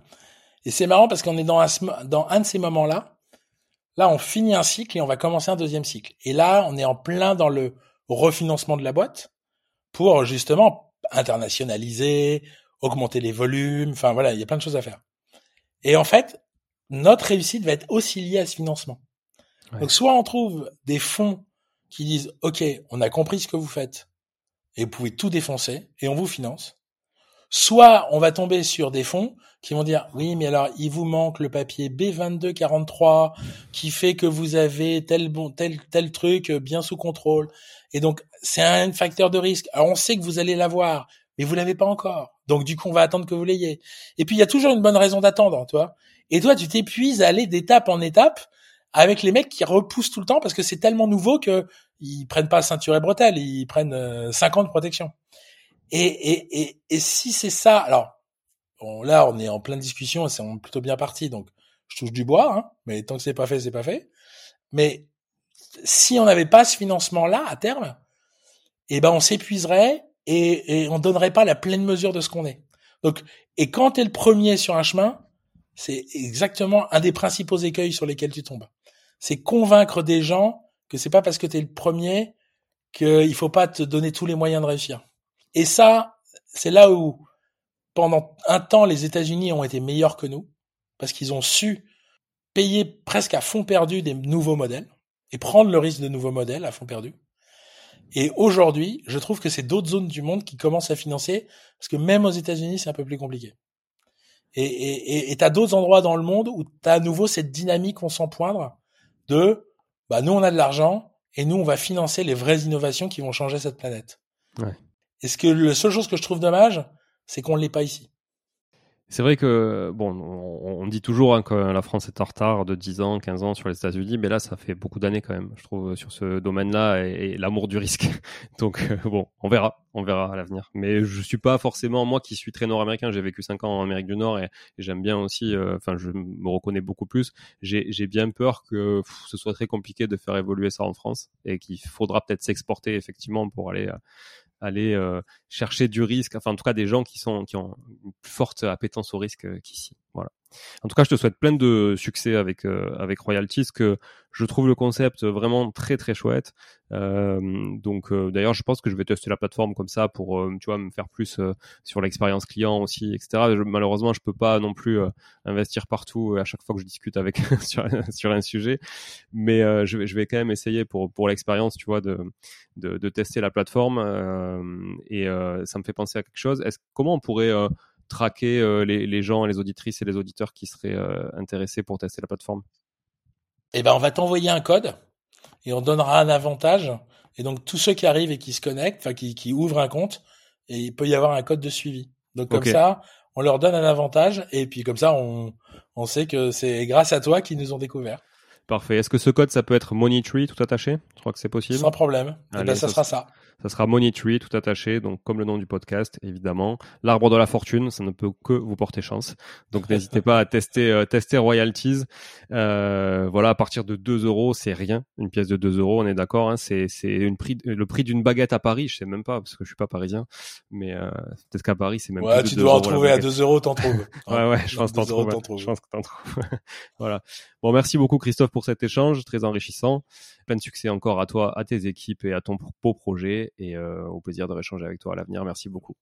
Et c'est marrant parce qu'on est dans un, dans un de ces moments-là. Là, on finit un cycle et on va commencer un deuxième cycle. Et là, on est en plein dans le refinancement de la boîte pour justement internationaliser, augmenter les volumes, enfin voilà, il y a plein de choses à faire. Et en fait, notre réussite va être aussi liée à ce financement. Donc soit on trouve des fonds qui disent OK, on a compris ce que vous faites et vous pouvez tout défoncer et on vous finance. Soit on va tomber sur des fonds qui vont dire oui, mais alors il vous manque le papier B2243 qui fait que vous avez tel bon tel tel truc bien sous contrôle et donc c'est un facteur de risque. Alors on sait que vous allez l'avoir, mais vous l'avez pas encore. Donc du coup, on va attendre que vous l'ayez. Et puis il y a toujours une bonne raison d'attendre, toi. Et toi, tu t'épuises à aller d'étape en étape avec les mecs qui repoussent tout le temps parce que c'est tellement nouveau que ils prennent pas ceinture et bretelles, ils prennent euh, 5 ans de protection. Et, et, et, et si c'est ça, alors bon, là on est en pleine discussion, c'est plutôt bien parti, donc je touche du bois, hein, mais tant que c'est pas fait, c'est pas fait. Mais si on n'avait pas ce financement-là à terme, eh ben on s'épuiserait et, et on donnerait pas la pleine mesure de ce qu'on est. Donc, et quand tu es le premier sur un chemin, c'est exactement un des principaux écueils sur lesquels tu tombes. C'est convaincre des gens que c'est pas parce que tu es le premier qu'il faut pas te donner tous les moyens de réussir. Et ça, c'est là où pendant un temps les États-Unis ont été meilleurs que nous parce qu'ils ont su payer presque à fond perdu des nouveaux modèles et prendre le risque de nouveaux modèles à fond perdu. Et aujourd'hui, je trouve que c'est d'autres zones du monde qui commencent à financer, parce que même aux États-Unis, c'est un peu plus compliqué. Et et t'as d'autres endroits dans le monde où t'as à nouveau cette dynamique on sent poindre de, bah nous on a de l'argent et nous on va financer les vraies innovations qui vont changer cette planète. Ouais. Et ce que la seule chose que je trouve dommage, c'est qu'on l'est pas ici. C'est vrai que, bon, on, dit toujours hein, que la France est en retard de 10 ans, 15 ans sur les États-Unis, mais là, ça fait beaucoup d'années quand même, je trouve, sur ce domaine-là et, l'amour du risque. Donc, euh, bon, on verra, on verra à l'avenir. Mais je suis pas forcément, moi qui suis très nord-américain, j'ai vécu 5 ans en Amérique du Nord et, j'aime bien aussi, euh, enfin, je me reconnais beaucoup plus. J'ai bien peur que ce soit très compliqué de faire évoluer ça en France et qu'il faudra peut-être s'exporter effectivement pour aller euh, aller euh, chercher du risque, enfin en tout cas des gens qui sont qui ont une forte appétence au risque qu'ici. Voilà. En tout cas, je te souhaite plein de succès avec avec Royalties, que je trouve le concept vraiment très très chouette. donc d'ailleurs, je pense que je vais tester la plateforme comme ça pour tu vois me faire plus sur l'expérience client aussi, etc. malheureusement, je peux pas non plus investir partout à chaque fois que je discute avec sur, sur un sujet, mais je vais je vais quand même essayer pour pour l'expérience, tu vois, de, de, de tester la plateforme et ça me fait penser à quelque chose. Est-ce comment on pourrait traquer euh, les, les, gens, les auditrices et les auditeurs qui seraient euh, intéressés pour tester la plateforme Eh ben, on va t'envoyer un code et on donnera un avantage. Et donc tous ceux qui arrivent et qui se connectent, enfin qui, qui ouvrent un compte, et il peut y avoir un code de suivi. Donc comme ça, on leur donne un avantage et puis comme ça, on, on sait que c'est grâce à toi qu'ils nous ont découvert. Parfait. Est-ce que ce code, ça peut être Moneytree tout attaché? Je crois que c'est possible. Sans problème. Eh ben, ça, sera ça. Ça sera Moneytree tout attaché, donc comme le nom du podcast, évidemment. L'arbre de la fortune, ça ne peut que vous porter chance. Donc n'hésitez pas à tester, euh, tester royalties. Euh, voilà, à partir de 2 euros, c'est rien. Une pièce de 2 euros, on est d'accord. Hein, c'est c'est prix, le prix d'une baguette à Paris. Je sais même pas parce que je suis pas parisien, mais euh, peut-être qu'à Paris c'est même. Ouais, tu dois en trouver à 2 euros, t'en trouves. ouais, ouais, je pense que t'en trouves. Je pense que t'en trouves. voilà. Bon, merci beaucoup Christophe pour cet échange très enrichissant. Plein de succès encore à toi, à tes équipes et à ton beau projet et euh, au plaisir de réchanger avec toi à l'avenir. Merci beaucoup.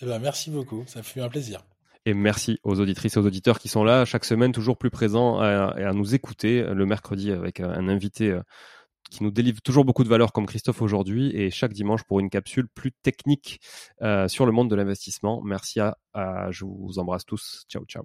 Eh ben, merci beaucoup, ça fut un plaisir. Et merci aux auditrices et aux auditeurs qui sont là chaque semaine, toujours plus présents et à, nous écouter le mercredi avec un invité euh, qui nous délivre toujours beaucoup de valeur comme Christophe aujourd'hui et chaque dimanche pour une capsule plus technique euh, sur le monde de l'investissement. Merci à, à, je vous embrasse tous. Ciao, ciao.